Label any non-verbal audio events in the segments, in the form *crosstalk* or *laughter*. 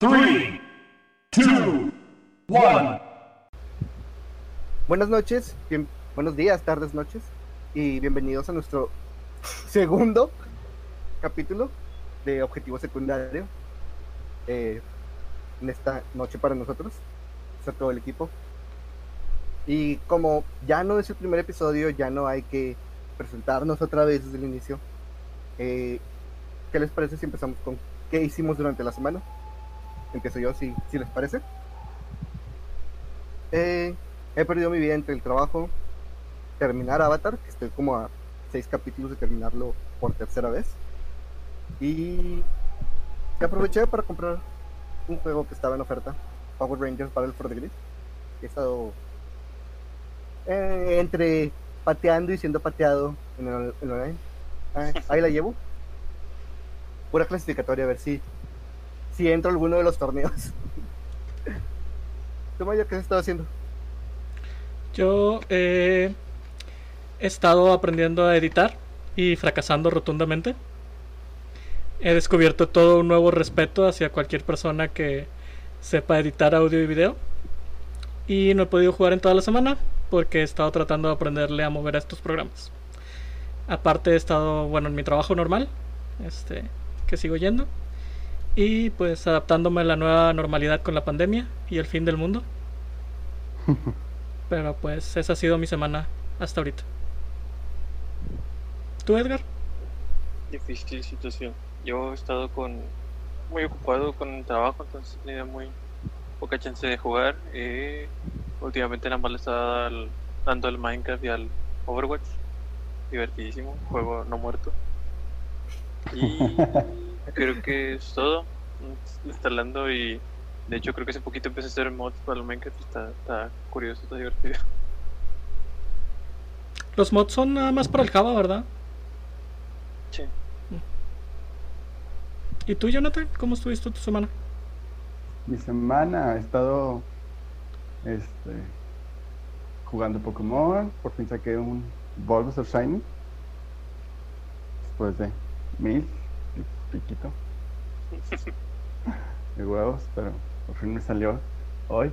Three, two, one. Buenas noches, buenos días, tardes, noches y bienvenidos a nuestro segundo capítulo de Objetivo Secundario. eh, en esta noche para nosotros, está todo el equipo. Y como ya no es el primer episodio, ya no hay que presentarnos otra vez desde el inicio. eh, ¿Qué les parece si empezamos con qué hicimos durante la semana? Empiezo yo, si, si les parece. Eh, he perdido mi vida entre el trabajo, terminar Avatar, que estoy como a seis capítulos de terminarlo por tercera vez. Y aproveché para comprar un juego que estaba en oferta, Power Rangers Battle for the Grid. He estado eh, entre pateando y siendo pateado en el, online. Ah, ahí la llevo. Pura clasificatoria, a ver si, si entro a alguno de los torneos. *laughs* ¿Tú, Maya, qué has estado haciendo? Yo eh, he estado aprendiendo a editar y fracasando rotundamente. He descubierto todo un nuevo respeto hacia cualquier persona que sepa editar audio y video. Y no he podido jugar en toda la semana porque he estado tratando de aprenderle a mover a estos programas. Aparte he estado, bueno, en mi trabajo normal, este, que sigo yendo. Y pues adaptándome a la nueva normalidad con la pandemia y el fin del mundo. *laughs* Pero pues esa ha sido mi semana hasta ahorita. ¿Tú, Edgar? Difícil situación. Yo he estado con muy ocupado con el trabajo, entonces he tenido muy poca chance de jugar. Eh, últimamente nada más le estaba al- dando al Minecraft y al Overwatch. Divertidísimo, juego no muerto. Y *laughs* creo que es todo. Instalando y de hecho creo que hace poquito empecé a hacer mods para el Minecraft. Está, está curioso, está divertido. Los mods son nada más para el Java, ¿verdad? Sí. ¿Y tú, Jonathan? ¿Cómo estuviste tu semana? Mi semana he estado este, jugando Pokémon. Por fin saqué un Bulbasaur Shiny. Después de mil piquito *laughs* de huevos, pero por fin me salió hoy.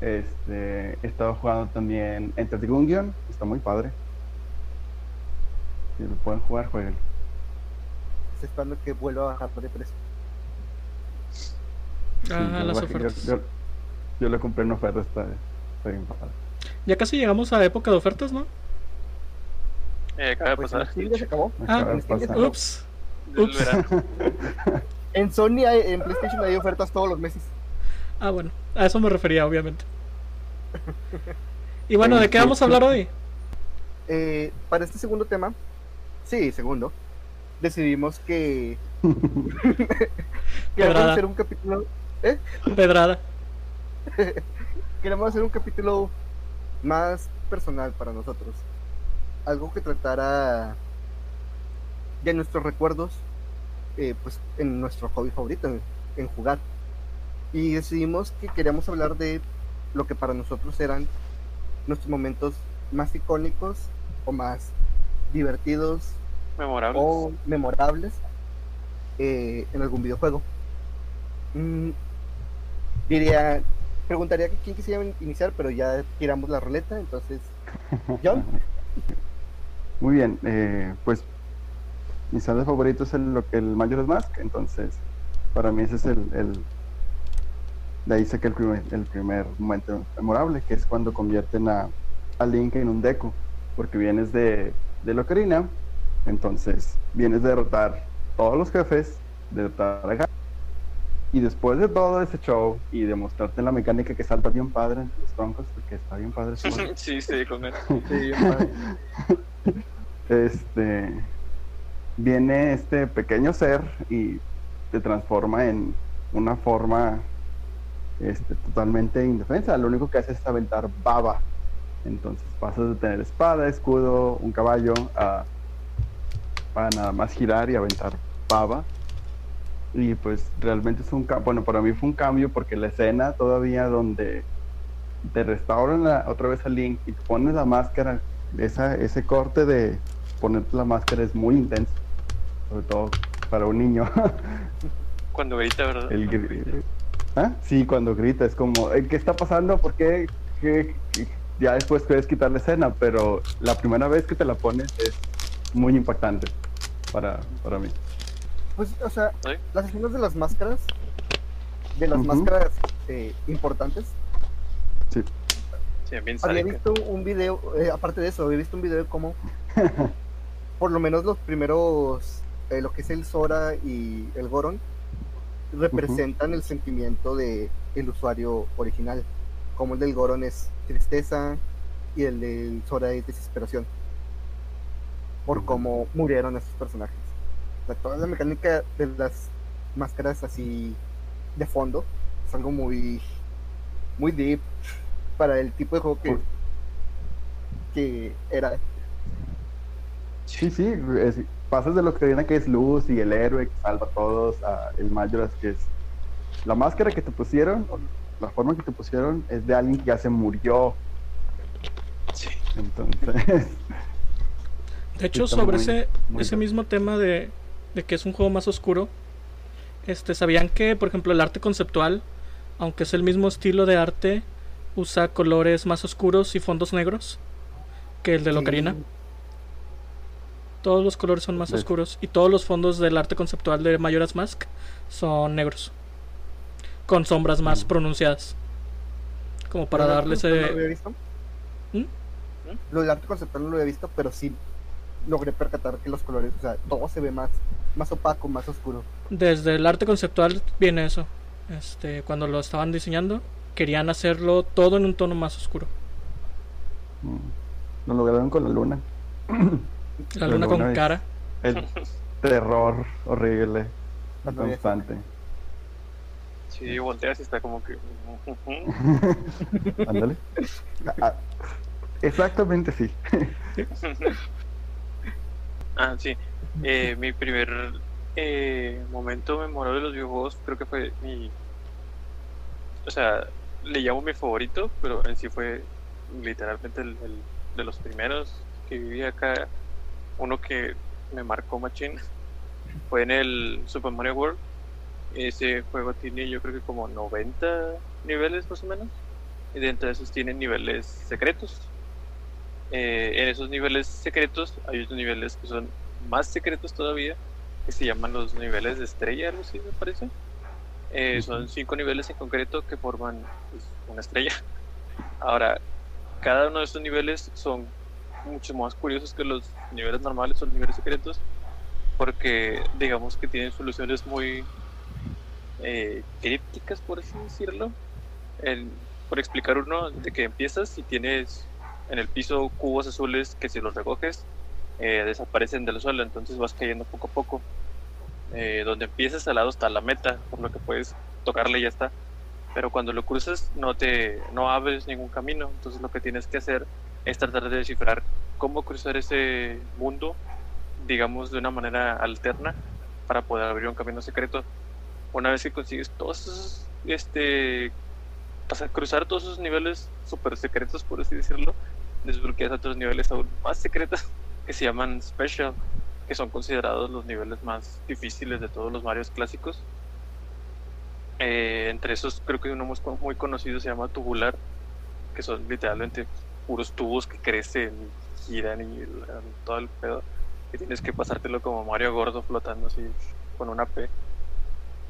Este, he estado jugando también Enter the Gungeon. Está muy padre. Si lo pueden jugar, jueguen. Estoy esperando que vuelva a bajar de precio. Ah, yo, las lo bajé- yo- ofertas. yo- yo lo compré en oferta, está, está bien padre. Ya casi llegamos a época de ofertas, ¿no? Eh, acaba de Pues pasar. en Steam ya se acabó. Ah, Acaba de ya pasar. se Ups. Del Ups. verano. *laughs* En Sony, hay- en PlayStation hay ofertas todos los meses. Ah, bueno. A eso me refería, obviamente. Y bueno, ¿de qué vamos a hablar hoy? Eh, para este segundo tema, sí, segundo, decidimos que *laughs* queremos hacer un capítulo, Pedrada. *laughs* queremos hacer un capítulo más personal para nosotros. Algo que tratara de nuestros recuerdos, eh, pues en nuestro hobby favorito, en, en jugar. Y decidimos que queríamos hablar de lo que para nosotros eran nuestros momentos más icónicos o más divertidos Memorable. o memorables eh, en algún videojuego. Mm, diría, preguntaría que quién quisiera iniciar, pero ya tiramos la ruleta, entonces, *laughs* John, Muy bien, eh, pues mi saldo favorito es el, lo que el Majora's Mask, entonces para mí ese es el, el de ahí saqué el primer, el primer momento memorable, que es cuando convierten a, a Link en un Deku, porque vienes de, de Locarina, entonces vienes de derrotar todos los jefes, de derrotar a y después de todo ese show y demostrarte la mecánica que salta bien padre entre los troncos, porque está bien padre *laughs* sí, sí, con él. Sí, padre. *laughs* este viene este pequeño ser y te transforma en una forma este, totalmente indefensa. Lo único que hace es aventar baba. Entonces pasas de tener espada, escudo, un caballo a para nada más girar y aventar baba. Y pues realmente es un bueno, para mí fue un cambio porque la escena todavía donde te restauran la- otra vez al Link y te pones la máscara, esa, ese corte de ponerte la máscara es muy intenso, sobre todo para un niño. *laughs* Cuando grita, ¿verdad? El gri- ¿Ah? Sí, cuando grita es como, "Eh, ¿qué está pasando? ¿Por qué? ¿Qué? ¿Qué?". Ya después puedes quitar la escena, pero la primera vez que te la pones es muy impactante para, para mí. Pues, o sea, ¿Sí? las escenas de las máscaras, de las máscaras eh, importantes, Sí. Sí, bien había visto un video, eh, aparte de eso, había visto un video de cómo, *laughs* por lo menos los primeros, eh, lo que es el Sora y el Goron, representan el sentimiento de el usuario original. Como el del Goron es tristeza y el del Sora es desesperación. Por cómo murieron esos personajes. O sea, toda la mecánica de las máscaras así de fondo es algo muy, muy deep para el tipo de juego que, que era. Sí, sí, es- pasas de lo que viene que es luz y el héroe que salva a todos a el Majoras que es la máscara que te pusieron, o la forma que te pusieron es de alguien que ya se murió. Sí. Entonces, *laughs* De hecho, sobre muy- ese, muy ese bien. mismo tema de, de que es un juego más oscuro, este, ¿sabían que, por ejemplo, el arte conceptual, aunque es el mismo estilo de arte, usa colores más oscuros y fondos negros que el de Sí. Todos los colores son más oscuros y todos los fondos del arte conceptual de Majora's Mask son negros, con sombras más Mm. pronunciadas, como para Lo del darle arte conceptual No lo ese... había visto. ¿Mm? Lo del arte conceptual no lo había visto, pero sí logré percatar que los colores, o sea, todo se ve más, más opaco, más oscuro. Desde el arte conceptual viene eso. Este, cuando lo estaban diseñando, querían hacerlo todo en un tono más oscuro. mm, lo lograron con la luna. *clears throat* La luna con cara. El terror horrible, constante. Sí, volteas y está como que. *laughs* Ándale. Ah, ah, exactamente sí. *laughs* ah, sí. Eh, mi primer eh, momento memorable de los videojuegos creo que fue mi. O sea, le llamo mi favorito, pero en sí fue literalmente el, el de los primeros que viví acá. Uno que me marcó machín fue en el Super Mario World. Ese juego tiene yo creo que como 90 niveles más o menos. Y dentro de esos tienen niveles secretos. Eh, en esos niveles secretos hay otros niveles que son más secretos todavía, que se llaman los niveles de estrella, algo así me parece. Eh, Son cinco niveles en concreto que forman pues, una estrella. Ahora, cada uno de estos niveles son mucho más curiosos que los niveles normales o los niveles secretos, porque digamos que tienen soluciones muy eh, crípticas, por así decirlo. Por explicar uno, de que empiezas y tienes en el piso cubos azules que si los recoges eh, desaparecen del suelo, entonces vas cayendo poco a poco. Eh, donde empiezas al lado está la meta, por lo que puedes tocarle y ya está. Pero cuando lo cruzas no te no abres ningún camino, entonces lo que tienes que hacer es tratar de descifrar cómo cruzar ese mundo, digamos de una manera alterna, para poder abrir un camino secreto. Una vez que consigues todos esos, este, pasar, cruzar todos esos niveles super secretos, por así decirlo, desbloqueas otros niveles aún más secretos *laughs* que se llaman Special, que son considerados los niveles más difíciles de todos los Marios clásicos. Eh, entre esos creo que uno muy, conocido se llama Tubular, que son literalmente puros tubos que crecen, giran y todo el pedo. Que tienes que pasártelo como Mario Gordo flotando así con una P.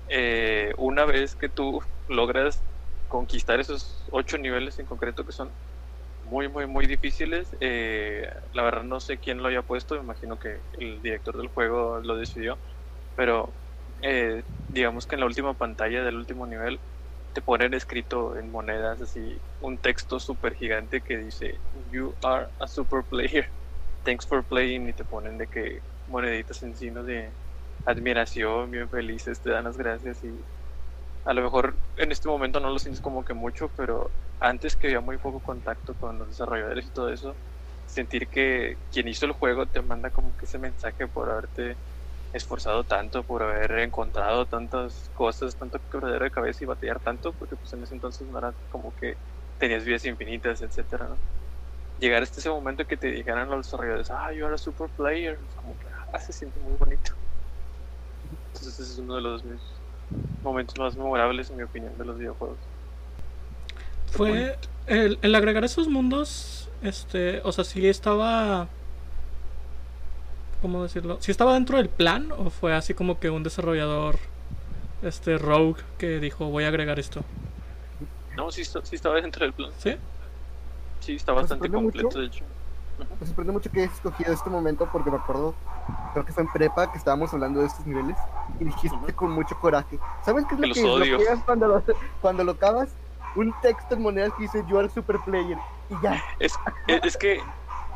Eh, una vez que tú logras conquistar esos ocho niveles en concreto que son muy, muy, muy difíciles. Eh, la verdad no sé quién lo haya puesto, me imagino que el director del juego lo decidió, pero eh, digamos que en la última pantalla del último nivel te ponen escrito en monedas así un texto súper gigante que dice You are a super player, thanks for playing. Y te ponen de que moneditas encima de admiración, bien felices, te dan las gracias y a lo mejor en este momento no lo sientes como que mucho, pero antes que había muy poco contacto con los desarrolladores y todo eso, sentir que quien hizo el juego te manda como que ese mensaje por haberte esforzado tanto, por haber encontrado tantas cosas, tanto quebradero de cabeza y batallar tanto, porque pues en ese entonces no era como que tenías vidas infinitas, etcétera, ¿no? Llegar hasta ese momento que te dijeran los desarrolladores, ah, you are a super player, como que ah, se siente muy bonito. Entonces ese es uno de los mis momentos más memorables, en mi opinión, de los videojuegos. Fue el, el agregar esos mundos, este, o sea, sí estaba, ¿cómo decirlo? ¿Sí estaba dentro del plan o fue así como que un desarrollador, este, rogue que dijo voy a agregar esto? No, sí, estaba dentro del plan. ¿Sí? Sí, está ¿Me bastante completo, mucho? de hecho. Me sorprende mucho que hayas escogido este momento porque me acuerdo, creo que fue en prepa que estábamos hablando de estos niveles y dijiste con mucho coraje. ¿Sabes qué es lo que odio. desbloqueas cuando lo, cuando lo acabas? Un texto en monedas que dice You are super player y ya. Es, es, es que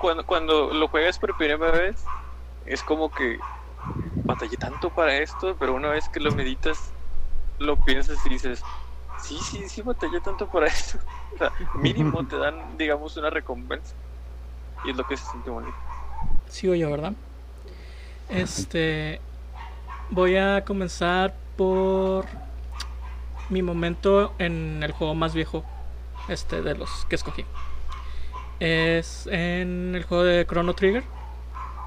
cuando, cuando lo juegas por primera vez, es como que batallé tanto para esto, pero una vez que lo meditas, lo piensas y dices, sí, sí, sí, batallé tanto para *laughs* esto. O sea, mínimo te dan, digamos, una recompensa. Y es lo que se siente bonito. Sigo yo, ¿verdad? Este. Voy a comenzar por mi momento en el juego más viejo. Este de los que escogí. Es en el juego de Chrono Trigger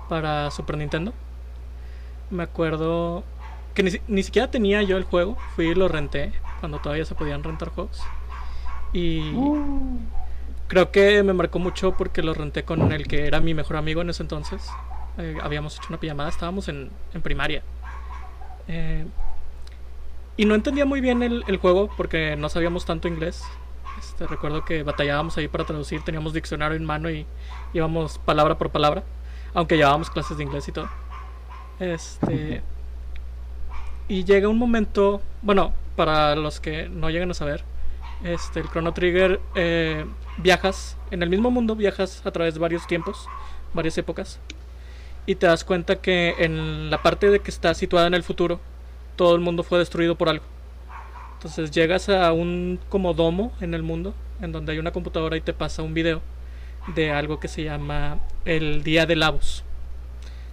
para Super Nintendo. Me acuerdo que ni, ni siquiera tenía yo el juego. Fui y lo renté cuando todavía se podían rentar juegos. Y creo que me marcó mucho porque lo renté con el que era mi mejor amigo en ese entonces. Eh, habíamos hecho una pijamada, estábamos en, en primaria. Eh, y no entendía muy bien el, el juego porque no sabíamos tanto inglés. Este, recuerdo que batallábamos ahí para traducir, teníamos diccionario en mano y íbamos palabra por palabra, aunque llevábamos clases de inglés y todo. Este, y llega un momento, bueno, para los que no llegan a saber, este, el Chrono Trigger eh, viajas en el mismo mundo, viajas a través de varios tiempos, varias épocas, y te das cuenta que en la parte de que está situada en el futuro, todo el mundo fue destruido por algo. Entonces llegas a un como domo en el mundo, en donde hay una computadora y te pasa un video de algo que se llama el Día de Lavos.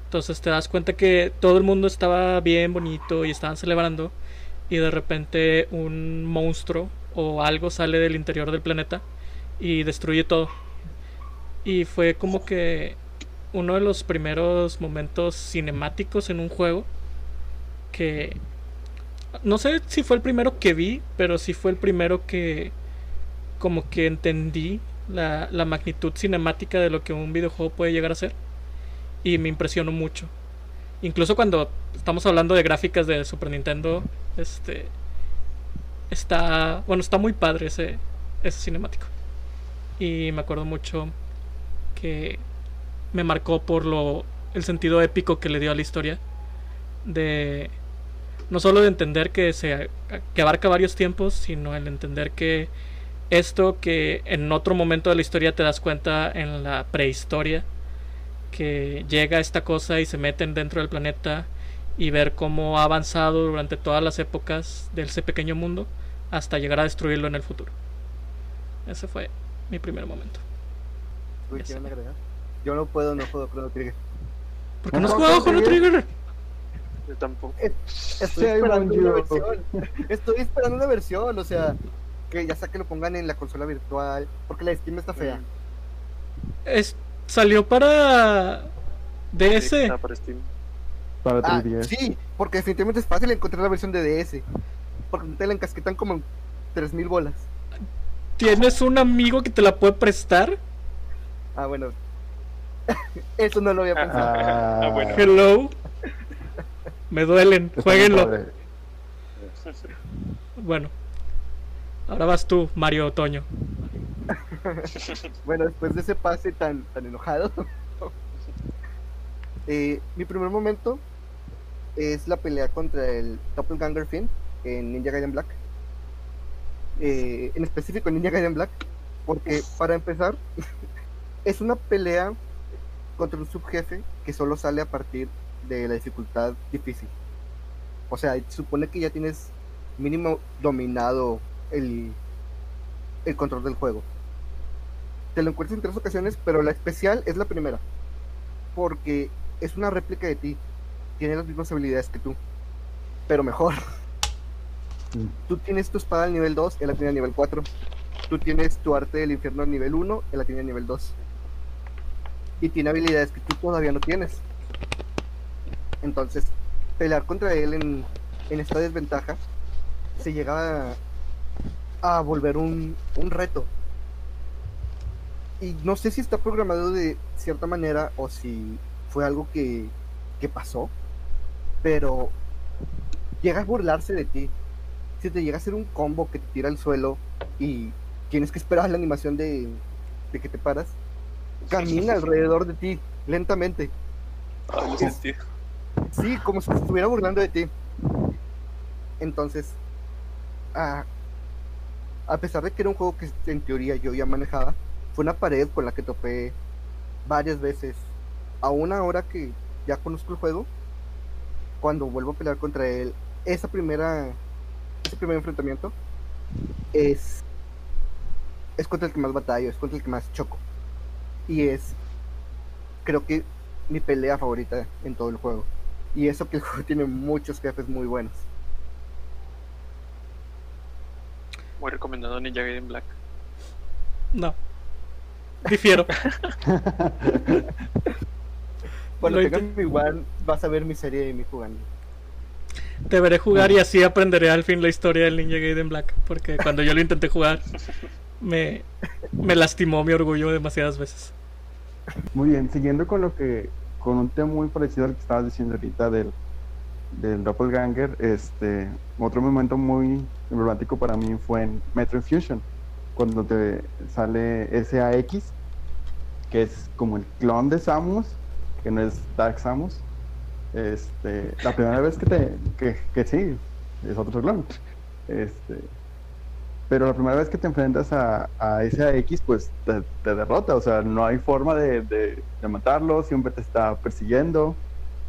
Entonces te das cuenta que todo el mundo estaba bien bonito y estaban celebrando y de repente un monstruo o algo sale del interior del planeta y destruye todo. Y fue como que uno de los primeros momentos cinemáticos en un juego que no sé si fue el primero que vi, pero sí fue el primero que como que entendí la, magnitud cinemática de lo que un videojuego puede llegar a ser y me impresionó mucho. Incluso cuando estamos hablando de gráficas de Super Nintendo, este está, bueno, está muy padre ese ese cinemático. Y me acuerdo mucho que me marcó por lo el sentido épico que le dio a la historia de no solo de entender que se que abarca varios tiempos, sino el entender que esto que en otro momento de la historia te das cuenta en la prehistoria que llega esta cosa y se meten dentro del planeta y ver cómo ha avanzado durante todas las épocas de ese pequeño mundo hasta llegar a destruirlo en el futuro. Ese fue mi primer momento. Uy. Yo no puedo, no puedo Chrono Trigger. ¿Por qué no has jugado Chrono Trigger? Yo tampoco. Estoy esperando una versión. Estoy esperando una versión, o sea, que ya sea que lo pongan en la consola virtual, porque la Steam está fea. Es, salió para Sí, DS. está para Steam. Para Ah, 3DS. sí, porque definitivamente es fácil encontrar la versión de DS. Porque te la encasquetan como en 3000 bolas. ¿Tienes un amigo que te la puede prestar? Ah, bueno. *laughs* Eso no lo había pensado. Ah, Ah, bueno. Hello. Me duelen. Jueguenlo. Bueno. Ahora vas tú, Mario Otoño. *laughs* Bueno, después de ese pase tan, tan enojado, *laughs* eh, mi primer momento es la pelea contra el Doppelganger Finn en Ninja Gaiden Black. Eh, en específico en Ninja Gaiden Black, porque para empezar, *laughs* es una pelea contra un subjefe que solo sale a partir de la dificultad difícil. O sea, supone que ya tienes mínimo dominado el, el control del juego te lo encuentras en tres ocasiones, pero la especial es la primera. Porque es una réplica de ti. Tiene las mismas habilidades que tú. Pero mejor. Mm. Tú tienes tu espada al nivel 2, él la tiene a nivel 4. Tú tienes tu arte del infierno al nivel 1, él la tiene a nivel 2. Y tiene habilidades que tú todavía no tienes. Entonces, pelear contra él en, en esta desventaja se llegaba a volver un, un reto. Y no sé si está programado de cierta manera o si fue algo que, que pasó, pero llega a burlarse de ti. Si te llega a hacer un combo que te tira al suelo y tienes que esperar la animación de, de que te paras, camina *laughs* alrededor de ti lentamente. Lo sentí. Sí, como si estuviera burlando de ti. Entonces, ah, a pesar de que era un juego que en teoría yo ya manejaba, fue una pared con la que topé varias veces. Aún ahora que ya conozco el juego, cuando vuelvo a pelear contra él, esa primera, ese primer enfrentamiento es, es contra el que más batallo, es contra el que más choco. Y es, creo que, mi pelea favorita en todo el juego. Y eso que el *laughs* juego tiene muchos jefes muy buenos. Muy recomendado Ninja Gaiden Black. No. Difiero. Cuando tengas mi One, vas a ver mi serie de mí jugando. Deberé jugar y así aprenderé al fin la historia del Ninja Gaiden Black. Porque cuando yo lo intenté jugar, me, me lastimó mi orgullo demasiadas veces. Muy bien, siguiendo con lo que, con un tema muy parecido al que estabas diciendo ahorita del, del Doppelganger, este, otro momento muy emblemático para mí fue en Metro Fusion, cuando te sale SAX, que es como el clon de Samus, que no es Dark Samus. Este, la primera vez que te, que, que sí, es otro clon. Este, pero la primera vez que te enfrentas a, a SAX, pues te, te derrota, o sea, no hay forma de, de- de matarlo, siempre te está persiguiendo.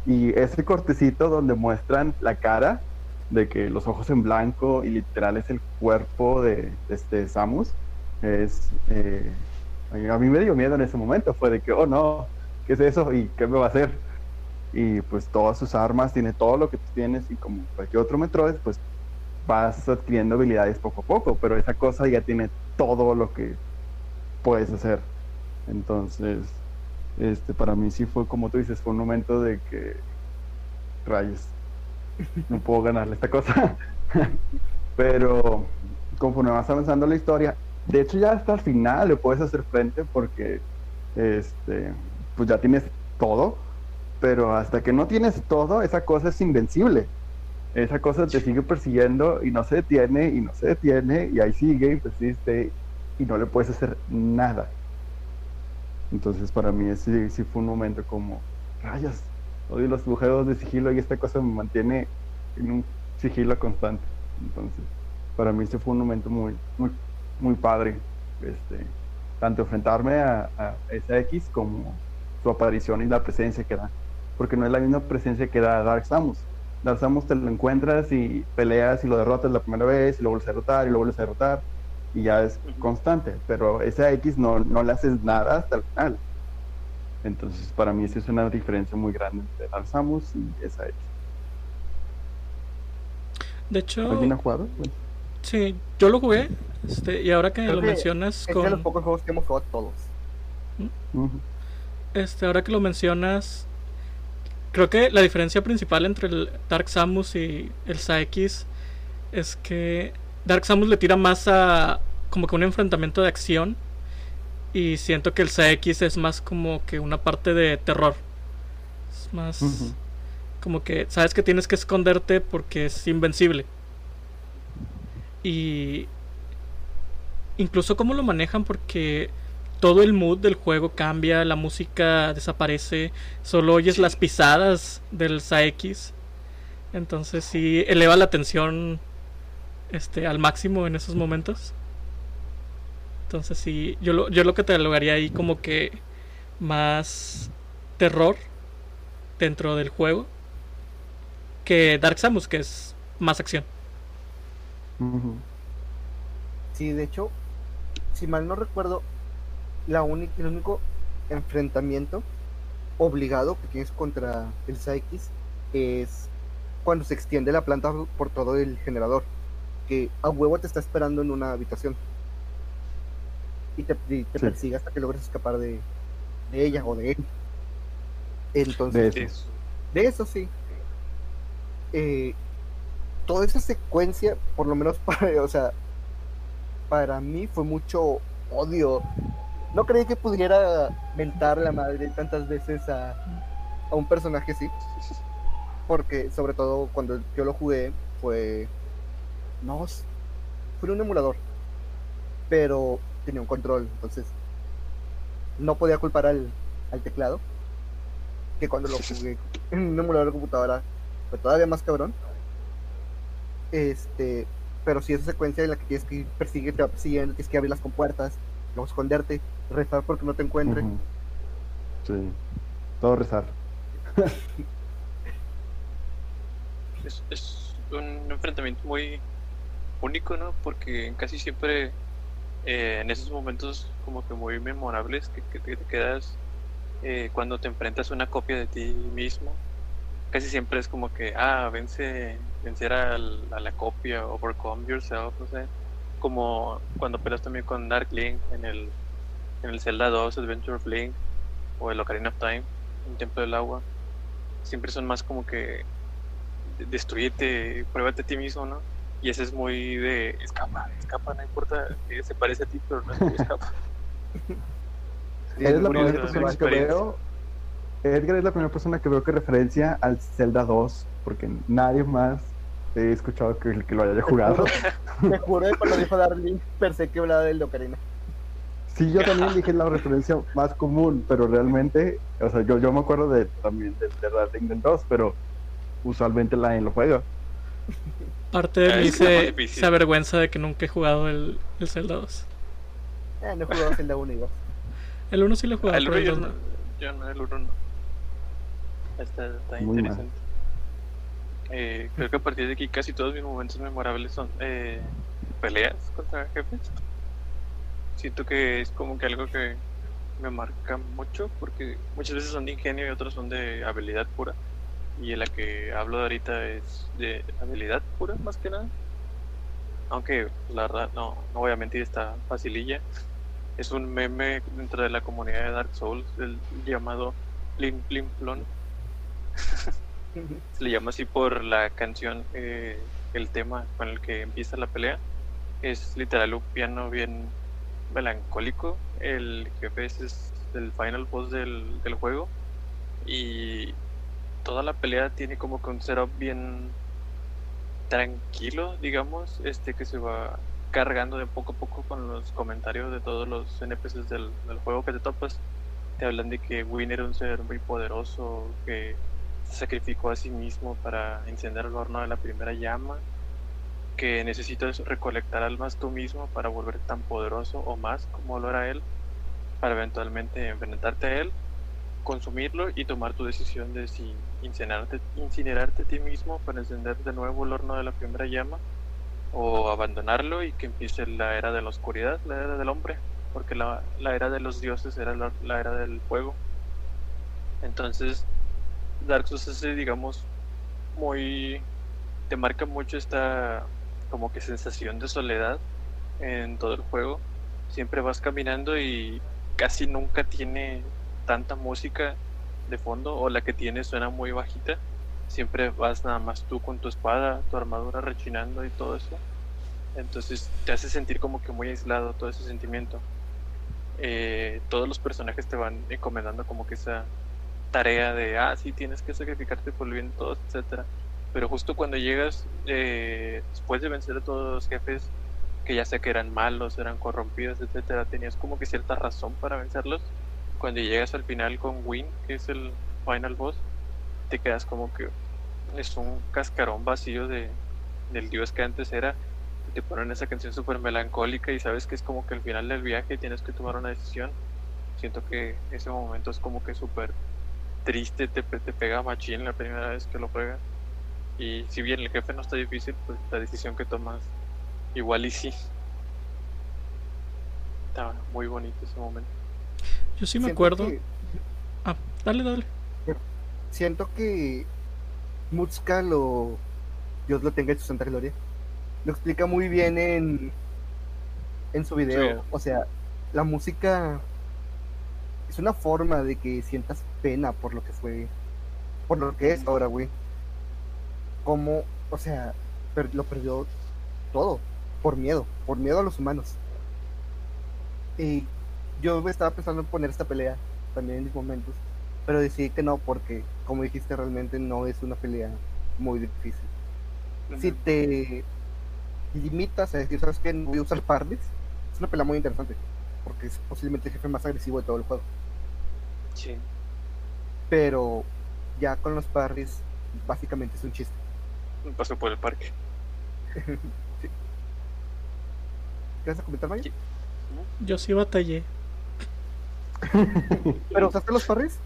Y ese cortecito donde muestran la cara, de que los ojos en blanco y literal es el cuerpo de, de este Samus, es... eh, a mí me dio miedo en ese momento, fue de que, oh no, ¿qué es eso? ¿Y qué me va a hacer? Y pues todas sus armas, tiene todo lo que tú tienes y como cualquier otro Metroid, pues vas adquiriendo habilidades poco a poco, pero esa cosa ya tiene todo lo que puedes hacer. Entonces, este para mí sí fue como tú dices, fue un momento de que rayos, no puedo ganarle esta cosa. *laughs* pero conforme vas avanzando la historia, de hecho ya hasta el final le puedes hacer frente porque este pues ya tienes todo, pero hasta que no tienes todo, esa cosa es invencible esa cosa te sigue persiguiendo y no se detiene y no se detiene y ahí sigue y persiste y no le puedes hacer nada. Entonces para mí ese sí fue un momento como, rayas, odio los bujeos de sigilo y esta cosa me mantiene en un sigilo constante. Entonces para mí ese fue un momento muy, muy, muy padre. Este, tanto enfrentarme a, a esa X como su aparición y la presencia que da. Porque no es la misma presencia que da Dark Samus. Dark Samus te lo encuentras y peleas y lo derrotas la primera vez y lo vuelves a derrotar y lo vuelves a derrotar y ya es constante. Pero esa X no, no le haces nada hasta el final. Entonces para mí esa es una diferencia muy grande entre Dark Samus y esa X. De hecho, ¿Alguien ha jugado? Bueno, sí, yo lo jugué. Este, y ahora que Creo lo que mencionas Es de los con. pocos juegos que hemos jugado todos. Este, ahora que lo mencionas, creo que la diferencia principal entre el Dark Samus y el Saekis es que Dark Samus le tira más a como que un enfrentamiento de acción y siento que el Saekis es más como que una parte de terror. Es más como que sabes que tienes que esconderte porque es invencible. Y incluso cómo lo manejan porque todo el mood del juego cambia, la música desaparece, solo oyes Sí. las pisadas del Saekis. Entonces sí eleva la tensión este al máximo en esos momentos. Entonces sí, yo lo, yo lo catalogaría ahí como que más terror dentro del juego que Dark Samus, que es más acción. Sí, de hecho, si mal no recuerdo, la única, el único enfrentamiento obligado que tienes contra el Psychis es cuando se extiende la planta por todo el generador, que a huevo te está esperando en una habitación y te, y te Sí. persigue hasta que logres escapar de, de ella o de él. De Entonces, eso. De eso sí. Eh, toda esa secuencia, por lo menos *laughs* para, o sea, para mí fue mucho odio. No creí que pudiera mentar la madre tantas veces a, a un personaje así. Porque, sobre todo, cuando yo lo jugué, fue. No, fue un emulador. Pero tenía un control, entonces. No podía culpar al, al teclado. Que cuando lo jugué *laughs* en un emulador de computadora fue todavía más cabrón. Este. Pero sí, esa secuencia en la que tienes que ir, persigue, te va persiguiendo, tienes que abrir las compuertas, luego esconderte, rezar porque no te encuentre. Sí. Todo rezar. *laughs* Es, es un enfrentamiento muy único, ¿no? Porque casi siempre eh, en esos momentos como que muy memorables que, te, quedas eh, cuando te enfrentas a una copia de ti mismo, casi siempre es como que, ah, vence, vencer al- a la copia, overcome yourself, no sé. Como cuando peleas también con Dark Link en el, en el Zelda 2, Adventure of Link, o el Ocarina of Time, un Templo del Agua. Siempre son más como que de- destruyete, pruébate a ti mismo, ¿no? Y ese es muy de escapa, escapa, no importa que se parece a ti, pero no es *laughs* que escapa. Sí, Eres la muy primera buena persona que experiencia. veo. Edgar es la primera persona que veo que referencia al Zelda 2, porque nadie más he escuchado que, que lo haya jugado. *laughs* Te juro que cuando dijo Darling, pensé que hablaba del de Ocarina. Sí, yo también dije la referencia más común, pero realmente, o sea, yo, yo me acuerdo de también de, de Darling del 2, pero usualmente la en lo juego. *laughs* Parte de Ah, más se, avergüenza de que nunca he jugado el, el Zelda 2. Eh, no he jugado Zelda 1 y 2. El 1 sí lo he jugado, el pero el yo 2 no, no. yo no, el uno no. Está, está Muy interesante. Eh, creo que a partir de aquí casi todos mis momentos memorables son eh, peleas contra jefes. Siento que es como que algo que me marca mucho porque muchas veces son de ingenio y otras son de habilidad pura. Y la que hablo de ahorita es de habilidad pura más que nada. Aunque la verdad no, no voy a mentir, está facililla. Es un meme dentro de la comunidad de Dark Souls, el llamado Plim Plim Plon. *laughs* Se le llama así por la canción, eh, el tema con el que empieza la pelea. Es literal un piano bien melancólico. El jefe es, es el final boss del, del juego. Y toda la pelea tiene como que un setup bien tranquilo, digamos, este que se va cargando de poco a poco con los comentarios de todos los NPCs del, juego que te topas. Te hablan de que Win era un ser muy poderoso, que se sacrificó a sí mismo para encender el horno de la primera llama, que necesitas recolectar almas tú mismo para volver tan poderoso o más como lo era él, para eventualmente enfrentarte a él, consumirlo y tomar tu decisión de si incinerarte, incinerarte a ti mismo para encender de nuevo el horno de la primera llama o abandonarlo y que empiece la era de la oscuridad, la era del hombre, porque la, la era de los dioses era la, la era del fuego. Entonces, Dark Souls es, digamos, muy. te marca mucho esta como que sensación de soledad en todo el juego. Siempre vas caminando y casi nunca tiene tanta música de fondo o la que tiene suena muy bajita. Siempre vas nada más tú con tu espada, tu armadura rechinando y todo eso. Entonces te hace sentir como que muy aislado todo ese sentimiento. Eh, todos los personajes te van encomendando como que esa tarea de, ah, sí, tienes que sacrificarte por el bien de todos, etcétera. Pero justo cuando llegas, eh, después de vencer a todos los jefes, que ya sé que eran malos, eran corrompidos, etcétera, tenías como que cierta razón para vencerlos. Cuando llegas al final con Win, que es el final boss, te quedas como que es un cascarón vacío de, del dios que antes era. Te ponen esa canción súper melancólica y sabes que es como que al final del viaje tienes que tomar una decisión. Siento que ese momento es como que súper triste, te, te pega machín la primera vez que lo juegas. Y si bien el jefe no está difícil, pues la decisión que tomas igual y sí. Está muy bonito ese momento. Yo sí me Siento acuerdo. que- Ah, dale, dale. siento que Mutska lo. Dios lo tenga en su santa gloria. Lo explica muy bien en. En su video. Sí. O sea, la música. Es una forma de que sientas pena por lo que fue. Por lo que es ahora, güey. Como. O sea, per- lo perdió todo, por miedo, por miedo a los humanos. Y yo me estaba pensando en poner esta pelea también en mis momentos, pero decidí que no, porque como dijiste, realmente no es una pelea muy difícil. Si te limitas a decir, ¿sabes qué? No voy a usar parries, es una pelea muy interesante, porque es posiblemente el jefe más agresivo de todo el juego. Sí. Pero ya con los parries, básicamente es un chiste. Pasó por el parque. ¿Qué vas a comentar, Maya? Sí. Yo sí batallé. ¿Pero usaste los parries?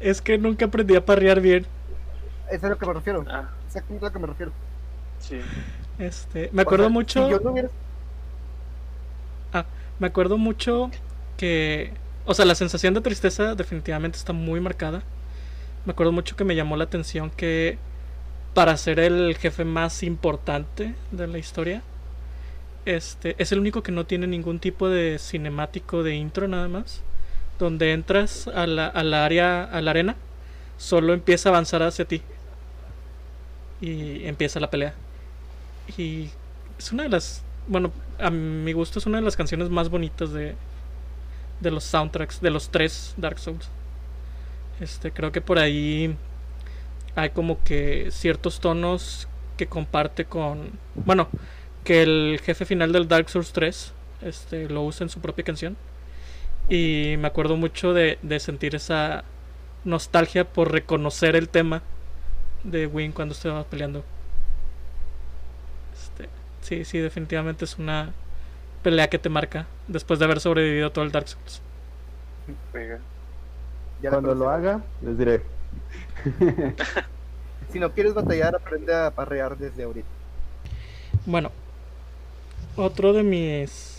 Es que nunca aprendí a parrear bien. Eso es a lo que me refiero. Ah, Exactamente a lo que me refiero. sí. Este, me acuerdo O sea, mucho. Si yo no hubiera... Me acuerdo mucho que. O sea, la sensación de tristeza definitivamente está muy marcada. Me acuerdo mucho que me llamó la atención que para ser el jefe más importante de la historia, este es el único que no tiene ningún tipo de cinemático de intro nada más. Donde entras a la, a la área, a la arena, solo empieza a avanzar hacia ti. Y empieza la pelea. Y es una de las bueno, a mi gusto es una de las canciones más bonitas de, de los soundtracks, de los tres Dark Souls. Este, creo que por ahí hay como que ciertos tonos que comparte con, bueno, que el jefe final del Dark Souls 3 este, lo usa en su propia canción. Y me acuerdo mucho de, de sentir esa nostalgia por reconocer el tema de Win cuando estaba peleando. Este, sí, sí, definitivamente es una pelea que te marca después de haber sobrevivido todo el Dark Souls. Ya Cuando lo haga, les diré. *laughs* Si no quieres batallar, aprende a parrear desde ahorita. Bueno, otro de mis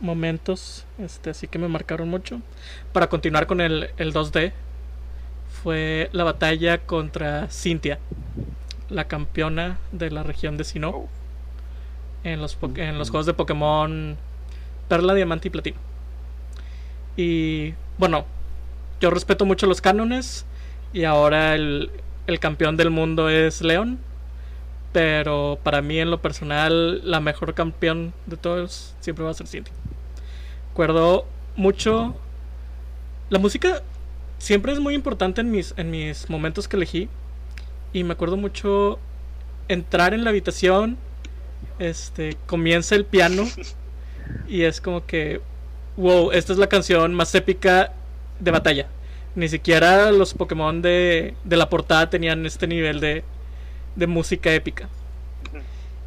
momentos, este, así que me marcaron mucho, para continuar con el, el 2D, fue la batalla contra Cynthia, la campeona de la región de Sinnoh, Oh, en los, en los juegos de Pokémon Perla, Diamante y Platino. Y bueno, yo respeto mucho los cánones y ahora el, el campeón del mundo es León. Pero para mí en lo personal la mejor campeón de todos siempre va a ser Cindy. Recuerdo mucho... La música siempre es muy importante en mis, en mis momentos que elegí. Y me acuerdo mucho entrar en la habitación. Este, comienza el piano. *laughs* Y es como que, wow, esta es la canción más épica de batalla. Ni siquiera los Pokémon de, de la portada tenían este nivel de, de música épica.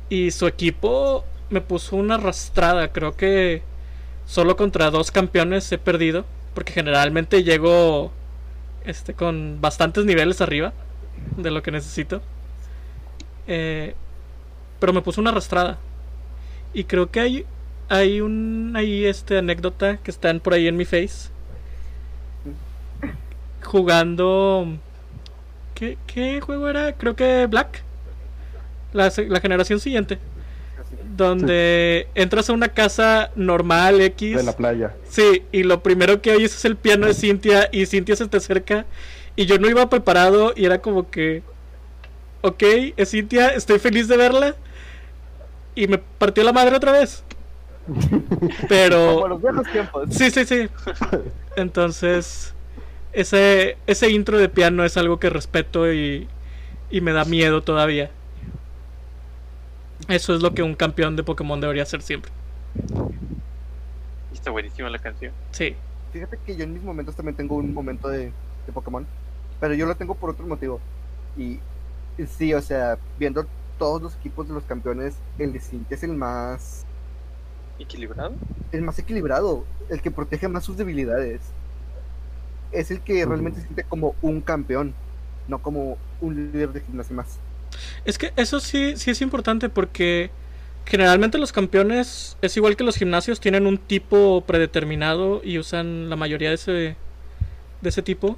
Y su equipo me puso una arrastrada. Creo que solo contra dos campeones he perdido. Porque generalmente llego este, con bastantes niveles arriba de lo que necesito. Eh, pero me puso una arrastrada. Y creo que hay, hay un ahí este anécdota que están por ahí en mi face. Jugando. ¿Qué, qué juego era? Creo que Black. La, la generación siguiente. Donde entras a una casa normal X. De la playa. Sí, y lo primero que oyes es el piano de Cintia y Cintia se te acerca y yo no iba preparado y era como que, ok, es Cintia, estoy feliz de verla y me partió la madre otra vez. *laughs* Como Pero, los viejos tiempos. sí, sí, sí. Entonces, ese, ese intro de piano es algo que respeto y, y me da miedo todavía. Eso es lo que un campeón de Pokémon debería hacer siempre. y está buenísima la canción. Sí. Fíjate que yo en mis momentos también tengo un momento de, de Pokémon, pero yo lo tengo por otro motivo. Y, y sí, o sea, viendo todos los equipos de los campeones, el de Cintia es el más, ¿Equilibrado? el más equilibrado, el que protege más sus debilidades. Es el que realmente se siente como un campeón, no como un líder de gimnasio más. Es que eso sí, sí es importante porque generalmente los campeones es igual que los gimnasios, tienen un tipo predeterminado y usan la mayoría de ese, de ese tipo.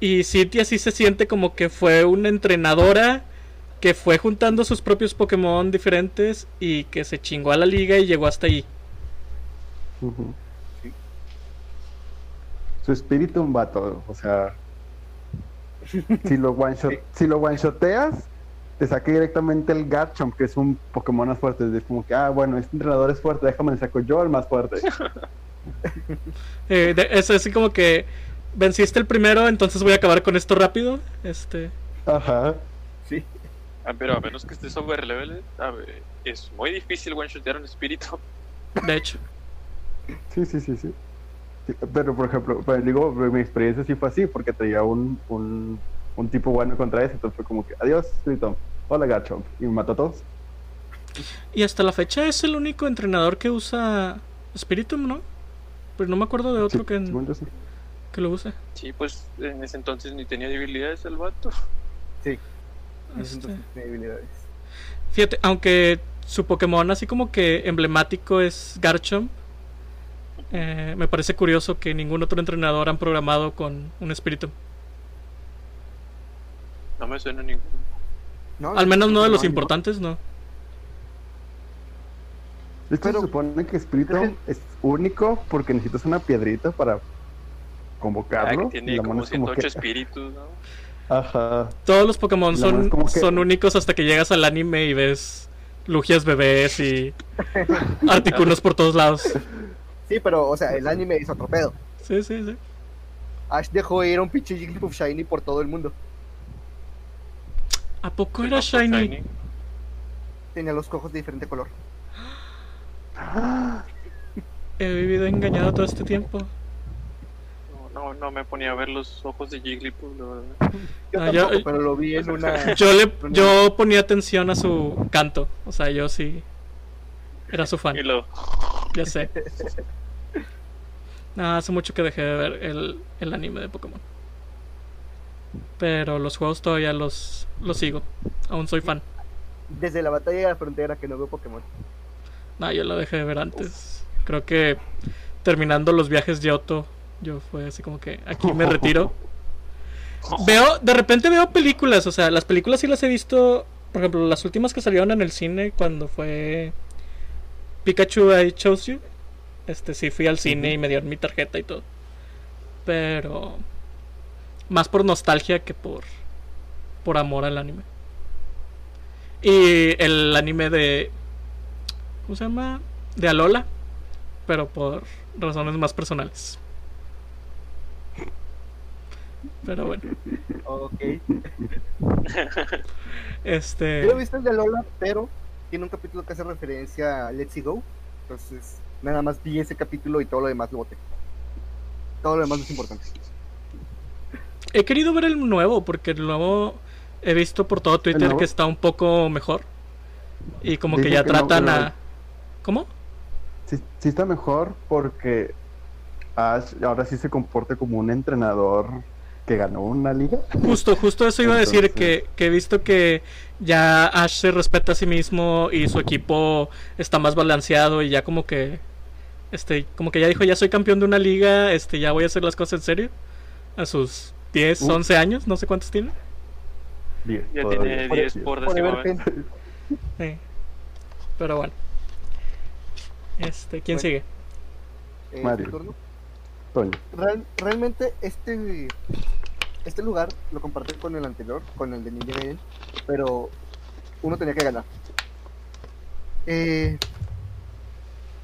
Y Cynthia sí se siente como que fue una entrenadora que fue juntando sus propios Pokémon diferentes y que se chingó a la liga y llegó hasta ahí. Sí. Su espíritu un vato, o sea. *laughs* Si lo one shot, Sí. si lo one shoteas, te saque directamente el Garchomp, que es un Pokémon más fuerte. Es como que, ah, bueno, este entrenador es fuerte, déjame le saco yo el más fuerte. *laughs* Eh, de- es así como que venciste el primero, entonces voy a acabar con esto rápido. Este, Ajá. Sí. Ah, pero a menos que estés over level, a ver, es muy difícil one-shotear un espíritu. de hecho. Sí, sí, sí, sí. Sí, Pero, por ejemplo, pues, digo, mi experiencia sí fue así, porque traía un, un, un tipo bueno contra ese, entonces fue como que, adiós, Espíritu. Hola, Garchomp. Y me mató a todos. Y hasta la fecha es el único entrenador que usa Spiritum, ¿no? Pero no me acuerdo de otro Sí, que, sí. que lo use. Sí, pues en ese entonces ni tenía debilidades el vato. Sí. Este, Entonces, habilidades. Fíjate, aunque su Pokémon así como que emblemático es Garchomp, eh, me parece curioso que ningún otro entrenador han programado con un espíritu. No me suena ninguno. No, Al menos no de los no, importantes, no. De hecho, Pero- se supone que Espíritu es único porque necesitas una piedrita para Ah, convocarlo. que y tiene como mano es como 108 que- espíritus, ¿no? *laughs* Ajá. Todos los Pokémon son, es que- son únicos hasta que llegas al anime y ves Lugias bebés y *laughs* artículos por todos lados. Sí, pero, o sea, el anime hizo otro pedo. Sí, sí, sí. Ash dejó ir a un pinche Jigglypuff Shiny por todo el mundo. ¿A poco era Shiny? Tenía los ojos de diferente color. He vivido engañado todo este tiempo. No, no, no me ponía a ver los ojos de Jigglypuff, la verdad. Yo Ah, yo- tampoco, pero lo vi en una... *laughs* Yo le yo ponía atención a su canto. O sea, yo sí era su fan. Y lo... Ya sé. *laughs* No, hace mucho que dejé de ver el, el anime de Pokémon. Pero los juegos todavía los, los sigo. Aún soy fan. Desde la batalla de la frontera que no veo Pokémon. No, yo lo dejé de ver antes. Creo que terminando los viajes de Otto, yo fue así como que aquí me retiro. *laughs* Veo, de repente veo películas, o sea, las películas sí las he visto, por ejemplo, las últimas que salieron en el cine cuando fue Pikachu I Chose You. Este sí fui al cine y me dieron mi tarjeta y todo. Pero más por nostalgia que por por amor al anime. Y el anime de ¿cómo se llama? De Alola, pero por razones más personales. Pero bueno, Ok. *laughs* este Yo he visto el de Lola, pero tiene un capítulo que hace referencia a Let's Go. Entonces, nada más vi ese capítulo y todo lo demás lo boté. Todo lo demás no es importante. He querido ver el nuevo porque el nuevo he visto por todo Twitter que está un poco mejor. Y como que ya que tratan a ¿Cómo? Sí, sí está mejor porque Ash ahora sí se comporta como un entrenador que ganó una liga. Justo, justo eso iba a decir, que, que he visto que ya Ash se respeta a sí mismo y su equipo está más balanceado y ya como que, este, como que ya dijo, ya soy campeón de una liga, este, ya voy a hacer las cosas en serio. A sus 10, Uh. 11 años, no sé cuántos tiene. Diez, Ya todavía. tiene 10 por Por pen- Sí. Pero bueno. Este, ¿quién Bueno. sigue? eh, Mario. Real- realmente este este lugar lo compartí con el anterior, con el de Ninja Gaiden, pero uno tenía que ganar. Eh,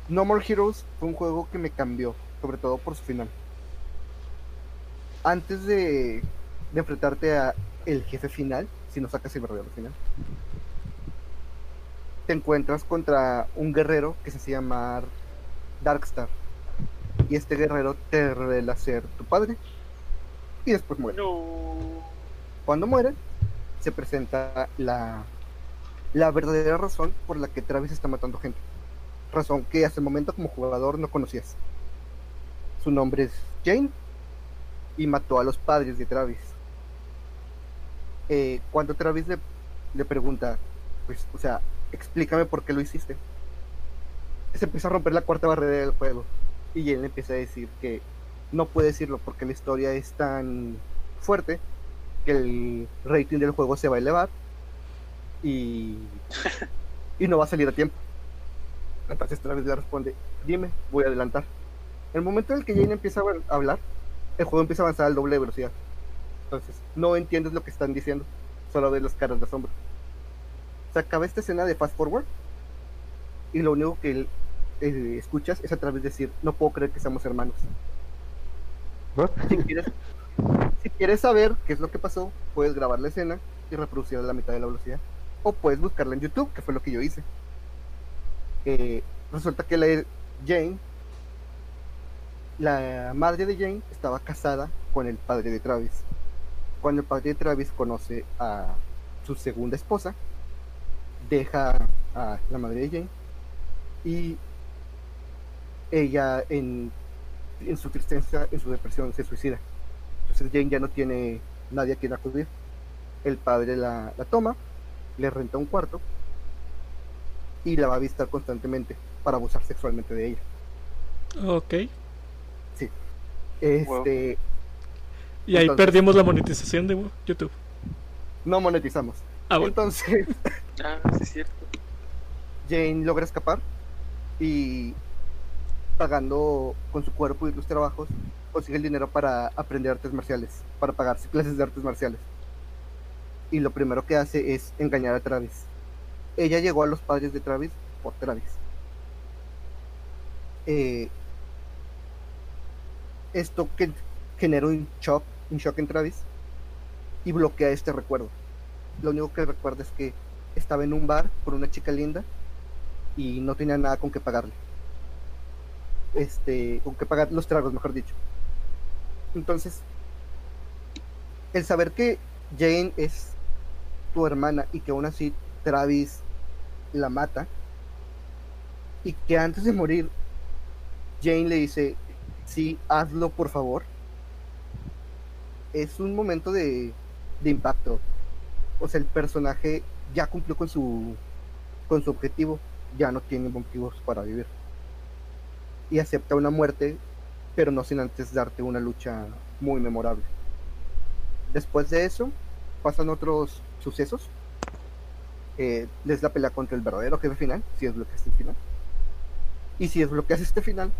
no More Heroes fue un juego que me cambió, sobre todo por su final. Antes de, de enfrentarte a el jefe final, si no sacas el verdadero final, te encuentras contra un guerrero que se hace llamar Darkstar. Y este guerrero te revela ser tu padre. Y después muere. No. Cuando muere, se presenta la, la verdadera razón por la que Travis está matando gente. Razón que hasta el momento como jugador no conocías. Su nombre es Jane y mató a los padres de Travis. Eh, cuando Travis le, le pregunta, pues, o sea, explícame por qué lo hiciste. Se empieza a romper la cuarta barrera del juego. Y le empieza a decir que no puede decirlo porque la historia es tan fuerte que el rating del juego se va a elevar y, y no va a salir a tiempo. Entonces Travis le responde, dime, voy a adelantar. El momento en el que Jane empieza a hablar, el juego empieza a avanzar al doble de velocidad. Entonces, no entiendes lo que están diciendo, solo ves las caras de asombro. Se acaba esta escena de Fast Forward y lo único que eh, escuchas es a través de decir, no puedo creer que seamos hermanos. What? Si quieres, si quieres saber qué es lo que pasó, puedes grabar la escena y reproducirla a la mitad de la velocidad. O puedes buscarla en YouTube, que fue lo que yo hice. Eh, resulta que la Jane, la madre de Jane, estaba casada con el padre de Travis. Cuando el padre de Travis conoce a su segunda esposa, deja a la madre de Jane y ella en, en su tristeza, en su depresión, se suicida. Entonces Jane ya no tiene nadie a quien acudir. El padre la, la toma, le renta un cuarto y la va a visitar constantemente para abusar sexualmente de ella. Ok. Este, Y ahí Entonces- perdimos la monetización de YouTube. no monetizamos. Ah, bueno. Entonces *laughs* Ah, sí, es cierto. Jane logra escapar y pagando con su cuerpo y los trabajos consigue el dinero para aprender artes marciales, para pagarse clases de artes marciales. Y lo primero que hace es engañar a Travis. Ella llegó a los padres de Travis por Travis. Eh, esto que genera un shock, un shock en Travis y bloquea este recuerdo. Lo único que recuerda es que estaba en un bar con una chica linda y no tenía nada con que pagarle. Este, con que pagar los tragos, mejor dicho. Entonces, el saber que Jane es tu hermana y que aún así Travis la mata y que antes de morir Jane le dice, sí, hazlo por favor, es un momento de, de impacto. O sea, el personaje ya cumplió con su con su objetivo, ya no tiene motivos para vivir. Y acepta una muerte, pero no sin antes darte una lucha muy memorable. Después de eso, pasan otros sucesos. Eh, es la pelea contra el verdadero jefe final, si desbloqueas el final. Y si desbloqueas este final,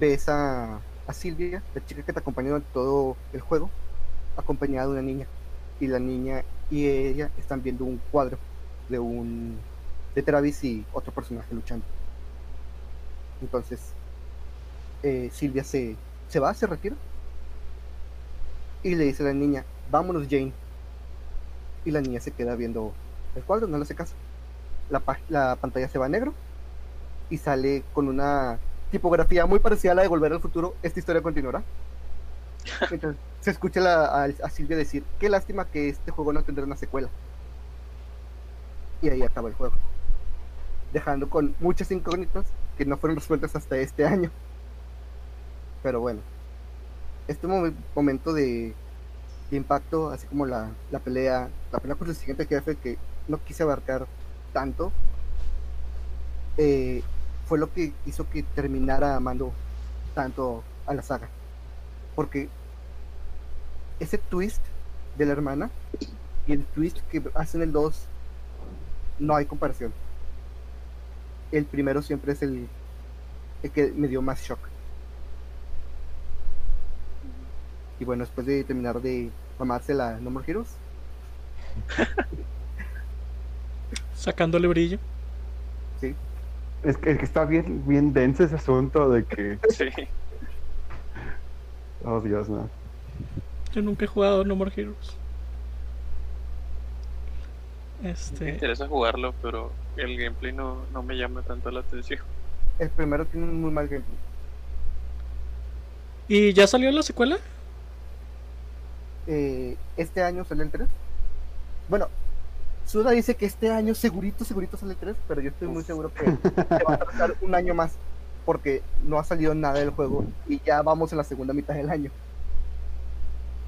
ves a, a Silvia, la chica que te acompañó en todo el juego, acompañada de una niña. Y la niña y ella están viendo un cuadro de un de Travis y otro personaje luchando. Entonces, eh, Silvia se, se va, se retira. Y le dice a la niña, vámonos Jane. Y la niña se queda viendo el cuadro, no le hace caso. La, la pantalla se va a negro y sale con una tipografía muy parecida a la de Volver al Futuro. Esta historia continuará. *laughs* Entonces, se escucha la- a, a Silvia decir, qué lástima que este juego no tendrá una secuela. Y ahí acaba el juego. Dejando con muchas incógnitas que no fueron resueltas hasta este año. Pero bueno, este mo- momento de, de impacto, así como la, la pelea, la pelea con el siguiente jefe que no quise abarcar tanto, eh, fue lo que hizo que terminara amando tanto a la saga. Porque ese twist de la hermana y el twist que hacen el 2 no hay comparación. El primero siempre es el, el que me dio más shock. Y bueno, después de terminar de mamarse la No More Heroes, *laughs* Sacándole brillo. sí, Es que, es que está bien, bien denso ese asunto de que. Sí. Oh, Dios, no. Yo nunca he jugado No More Heroes. Me Este. interesa jugarlo, pero el gameplay no, no me llama tanto la atención. el primero tiene un muy mal gameplay. ¿Y ya salió la secuela? Eh, este año sale el 3. Bueno, Suda dice que este año segurito, segurito sale el 3, pero yo estoy muy seguro que se va a tardar un año más porque no ha salido nada del juego y ya vamos en la segunda mitad del año.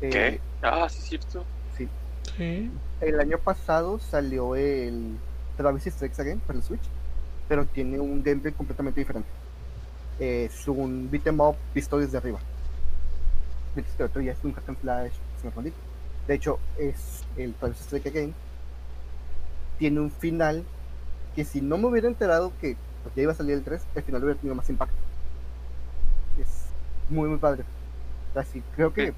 Eh, ¿Qué? Ah, sí, es cierto. Sí. Sí. El año pasado salió el Travis Strikes Again para el Switch, pero tiene un gameplay completamente diferente. Es un beat'em up visto desde arriba. Mientras que el otro ya es un hack and normalito. De hecho, es el Travis Strikes Again. Tiene un final que si no me hubiera enterado que pues, ya iba a salir el 3, el final hubiera tenido más impacto. Es muy muy padre. Así, creo que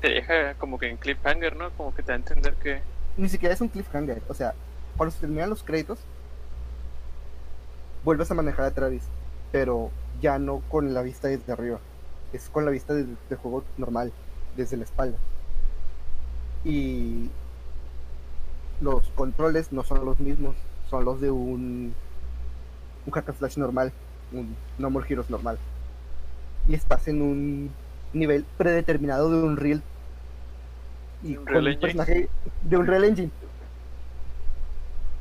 Te deja como que en cliffhanger, ¿no? Como que te da a entender que ni siquiera es un cliffhanger. O sea, cuando se terminan los créditos, vuelves a manejar a Travis, pero ya no con la vista desde arriba, es con la vista del, del juego normal, desde la espalda. Y los controles no son los mismos, son los de un, un hack and slash normal, un No More Heroes normal. Y estás en un nivel predeterminado de un reel y ¿Un con Real un personaje de un Real Engine.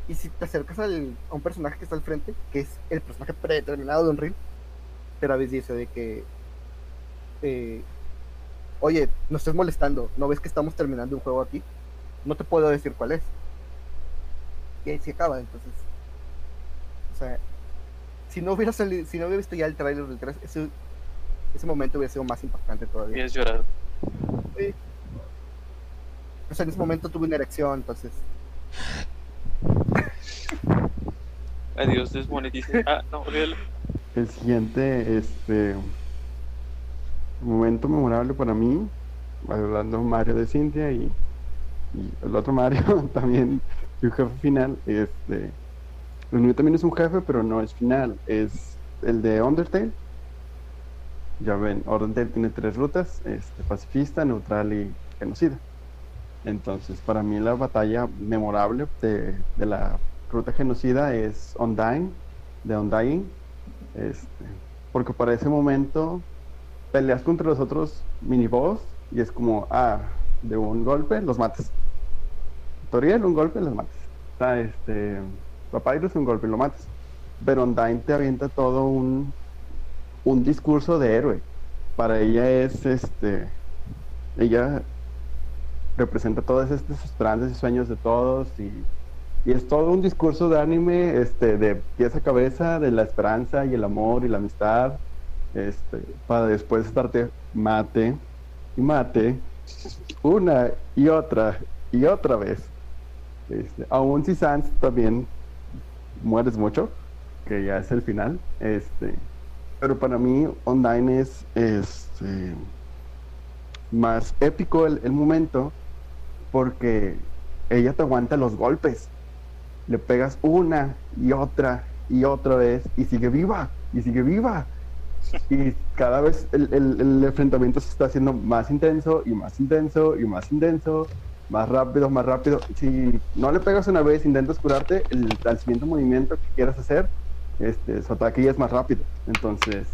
Y si te acercas al- a un personaje que está al frente, que es el personaje predeterminado de un reel, Travis dice de que eh, oye, no estés molestando, ¿no ves que estamos terminando un juego aquí? No te puedo decir cuál es. Y ahí se acaba, entonces. O sea, si no hubiera salido, si no hubiera visto ya el trailer del 3, ese, ese momento hubiera sido más impactante Y todavía. has llorado. Sí. O sea, en ese momento tuve una erección, entonces. Adiós, desmonetice. Ah, no, olvídalo. El siguiente, este momento memorable para mí, hablando Mario de Cintia y, y el otro Mario *laughs* también, su jefe final, este, el mío también es un jefe, pero no es final, es el de Undertale. Ya ven, Undertale tiene tres rutas, este, pacifista, neutral y genocida. Entonces, para mí la batalla memorable de, la ruta genocida es Undying, de Undying, este, porque para ese momento peleas contra los otros miniboss y es como, ah, de un golpe los matas. Toriel, un golpe los matas. Ah, este, Papyrus, un golpe y lo matas. Pero Undyne te avienta todo un, un discurso de héroe. Para ella es, este, ella representa todas estas esperanzas y sueños de todos y y es todo un discurso de anime, este, de pies a cabeza, de la esperanza y el amor y la amistad, este, para después estarte mate y mate una y otra y otra vez. Este, aún si Sans también mueres mucho, que ya es el final, este, pero para mí Online es este, más épico el, momento porque ella te aguanta los golpes le pegas una y otra y otra vez y sigue viva y sigue viva. Y cada vez el- el enfrentamiento se está haciendo más intenso y más intenso y más intenso, más rápido, más rápido. Si no le pegas una vez, intentas curarte, el, al siguiente movimiento que quieras hacer, este, su ataque ya es más rápido. Entonces,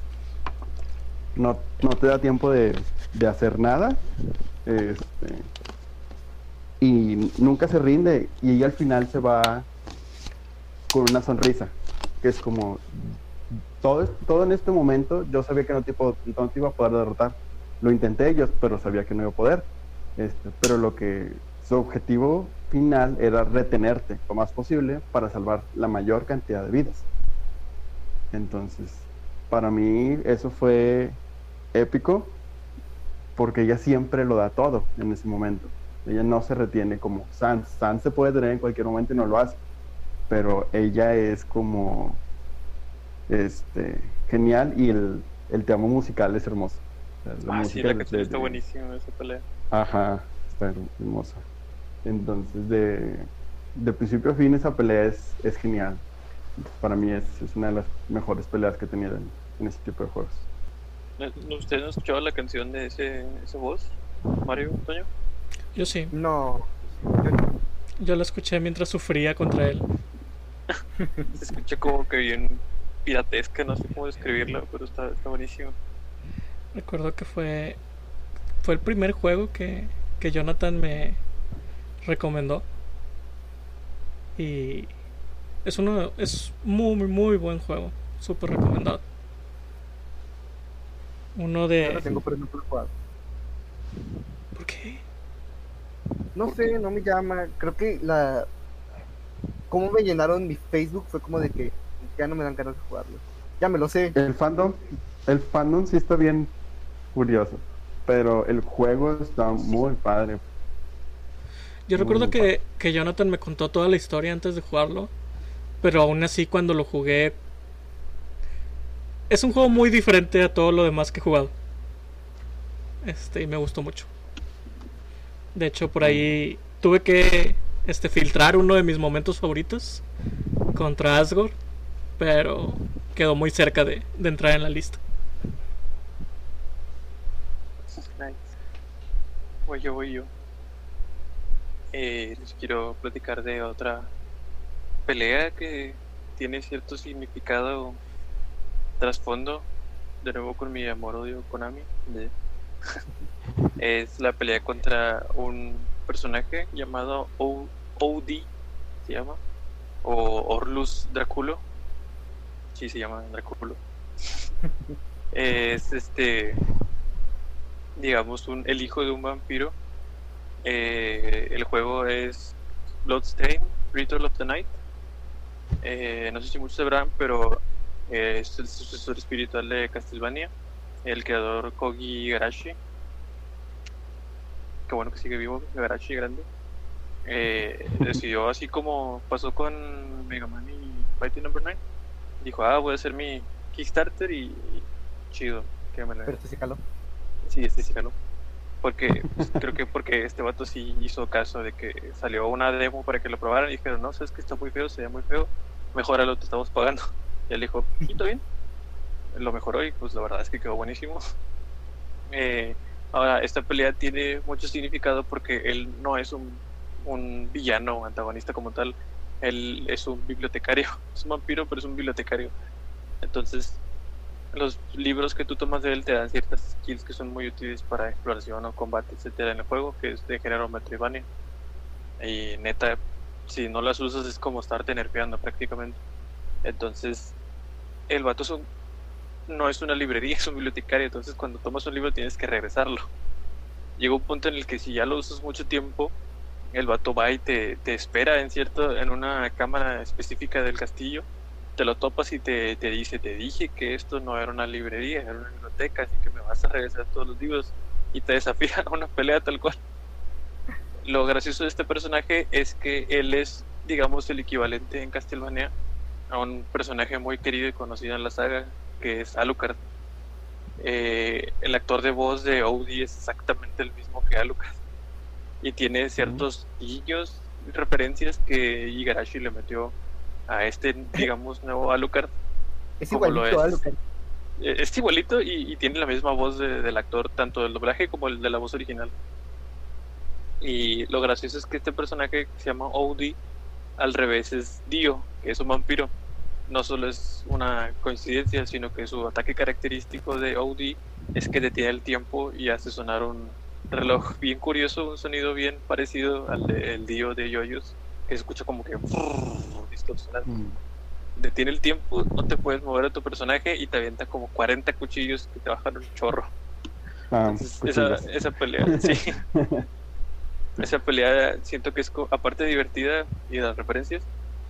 no, no te da tiempo de, de hacer nada. Este, y nunca se rinde y ella al final se va con una sonrisa que es como todo, todo en este momento yo sabía que no te, no iba a poder derrotar lo intenté yo pero sabía que no iba a poder este, pero lo que su objetivo final era retenerte lo más posible para salvar la mayor cantidad de vidas entonces para mí eso fue épico porque ella siempre lo da todo en ese momento ella no se retiene como Sans. Sans se puede tener en cualquier momento y no lo hace. Pero ella es como este genial y el, el tema musical es hermoso. Sea, Ah, sí, la canción de- está buenísima, esa pelea. Ajá, está her- hermosa. Entonces, de, de principio a fin, esa pelea es, es genial. Para mí es, es una de las mejores peleas que he tenido en, en este tipo de juegos. ¿No- no- ¿Ustedes no escuchaban la canción de ese, ese voz? Mario, Toño. Yo sí. No. yo no. Yo la escuché mientras sufría contra él. *laughs* Se escucha como que bien piratesca, no sé cómo describirla, pero está, está buenísimo. Recuerdo que fue fue el primer juego que, que Jonathan me recomendó. Y es uno es muy muy, muy buen juego, súper recomendado. Uno de tengo, pero no puedo jugar. ¿Por qué? No sé, no me llama. Creo que la. Cómo me llenaron mi Facebook fue como de que ya no me dan ganas de jugarlo. Ya me lo sé. El fandom, el fandom sí está bien curioso, pero el juego está muy padre. Yo Muy recuerdo muy que, que Jonathan me contó toda la historia antes de jugarlo, pero aún así cuando lo jugué es un juego muy diferente a todo lo demás que he jugado. Este, y me gustó mucho. De hecho, por ahí tuve que este filtrar uno de mis momentos favoritos contra Asgore, pero quedó muy cerca de, de entrar en la lista. Voy yo, voy yo. Eh, les quiero platicar de otra pelea que tiene cierto significado trasfondo. De nuevo con mi amor odio Konami. de- *laughs* es la pelea contra un personaje llamado O- OD, se llama, o Orlus Draculo. Sí, se llama Draculo. *laughs* es este, digamos, un, el hijo de un vampiro. Eh, el juego es Bloodstained, Ritual of the Night. Eh, no sé si muchos sabrán, pero eh, es el sucesor espiritual de Castlevania. El creador Kogi Igarashi. Qué bueno que sigue vivo, Igarashi grande. Eh, decidió, así como pasó con Mega Man y Fighting Number 9, dijo: Ah, voy a hacer mi Kickstarter y, chido, que me la- Pero sí caló. Sí, este sí jaló. Porque pues, creo que porque este vato sí hizo caso de que salió una demo para que lo probaran y dijeron, no, sabes que está muy feo, se ve muy feo, mejoralo, te estamos pagando. Y él dijo, ¿y todo bien? Lo mejoró y pues la verdad es que quedó buenísimo. Eh, ahora, esta pelea tiene mucho significado porque él no es un, un villano antagonista como tal, él es un bibliotecario, *laughs* es un vampiro, pero es un bibliotecario. Entonces, los libros que tú tomas de él te dan ciertas skills que son muy útiles para exploración o combate, etcétera, en el juego, que es de género Metroidvania. Y neta, si no las usas es como estarte nerfeando prácticamente. Entonces, el vato es un- no es una librería, *laughs* es un bibliotecario. Entonces, cuando tomas un libro tienes que regresarlo. Llega un punto en el que si ya lo usas mucho tiempo, el vato va y te, te espera en cierto, en una cámara específica del castillo te lo topas y te, te dice, te dije que esto no era una librería, era una biblioteca, así que me vas a regresar todos los libros y te desafía a *laughs* una pelea tal cual. Lo gracioso de este personaje es que él es, digamos, el equivalente en Castlevania a un personaje muy querido y conocido en la saga, que es Alucard. Eh, el actor de voz de Audi es exactamente el mismo que Alucard. Y tiene ciertos guiños, referencias que Igarashi le metió a este, digamos, nuevo Alucard. Es lo igualito a es. Alucard. Eh, Es igualito y, y tiene la misma voz de- del actor, tanto del doblaje como el de la voz original. Y lo gracioso es que este personaje que se llama Odie, al revés es Dio, que es un vampiro. No solo es una coincidencia, sino que su ataque característico de Odie es que detiene el tiempo y hace sonar un reloj bien curioso, un sonido bien parecido al del Dio de Yoyos, que se escucha como que distorsionado Mm. detiene el tiempo, no te puedes mover a tu personaje y te avienta como 40 cuchillos que te bajan un chorro. Ah, Entonces, esa, esa pelea, sí. *laughs* esa pelea siento que es, aparte de divertida y de las referencias,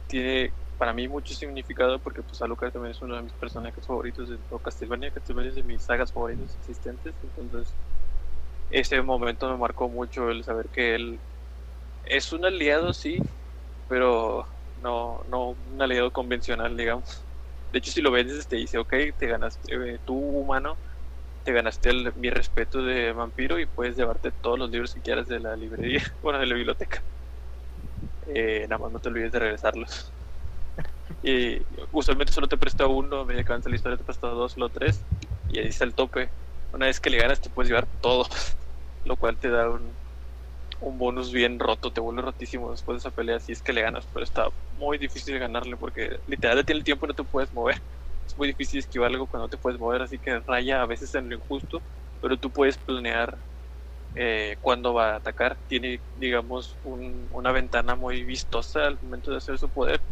tiene para mí mucho significado porque pues Alucard también es uno de mis personajes favoritos de todo Castlevania. Castlevania es de mis sagas favoritas existentes. Entonces, ese momento me marcó mucho el saber que él es un aliado, sí, pero no, no un aliado convencional, digamos. De hecho, si lo vendes, te dice, ok, te ganaste, eh, tú humano, te ganaste el- mi respeto de vampiro y puedes llevarte todos los libros que quieras de la librería, *laughs* bueno, de la biblioteca. Eh, nada más no te olvides de regresarlos. Y usualmente solo te presta uno, a medida que avanza la historia te presta dos, solo tres, y ahí está el tope. Una vez que le ganas, te puedes llevar todos, *laughs* lo cual te da un, un bonus bien roto, te vuelve rotísimo después de esa pelea si es que le ganas, pero está muy difícil ganarle porque literal tiene el tiempo y no te puedes mover. *laughs* Es muy difícil esquivar algo cuando no te puedes mover, así que raya a veces en lo injusto, pero tú puedes planear eh, cuándo va a atacar. Tiene, digamos, un- una ventana muy vistosa al momento de hacer su poder.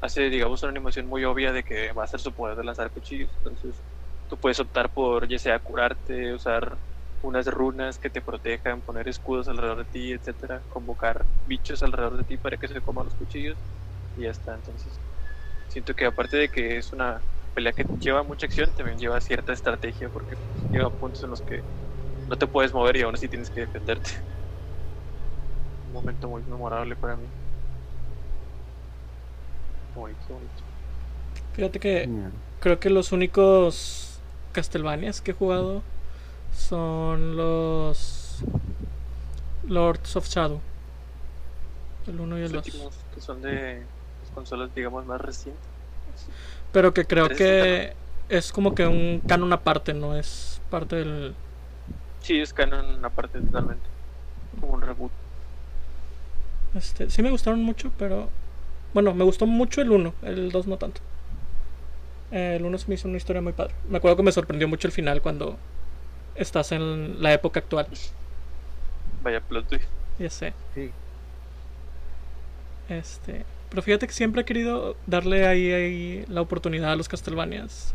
Hace, digamos, una animación muy obvia de que va a ser su poder de lanzar cuchillos. Entonces, tú puedes optar por, ya sea curarte, usar unas runas que te protejan, poner escudos alrededor de ti, etcétera, convocar bichos alrededor de ti para que se coman los cuchillos y ya está. Entonces, siento que aparte de que es una pelea que lleva mucha acción, también lleva cierta estrategia porque pues, llega a puntos en los que no te puedes mover y aún así tienes que defenderte. Un momento muy memorable para mí. Bonito, bonito. Fíjate que Genial. creo que los únicos Castlevanias que he jugado son los Lords of Shadow. El 1 y el Los 2. últimos que son de las consolas, digamos, más recientes. Pero que creo que es como que un canon aparte, no es parte del... Sí, es canon aparte totalmente. Como un reboot. Este, sí me gustaron mucho, pero... Bueno, me gustó mucho el 1, el 2 no tanto. El 1 se me hizo una historia muy padre. Me acuerdo que me sorprendió mucho el final cuando estás en la época actual. Vaya plot twist. Ya sé. Sí. Este, pero fíjate que siempre he querido darle ahí, ahí la oportunidad a los Castlevanias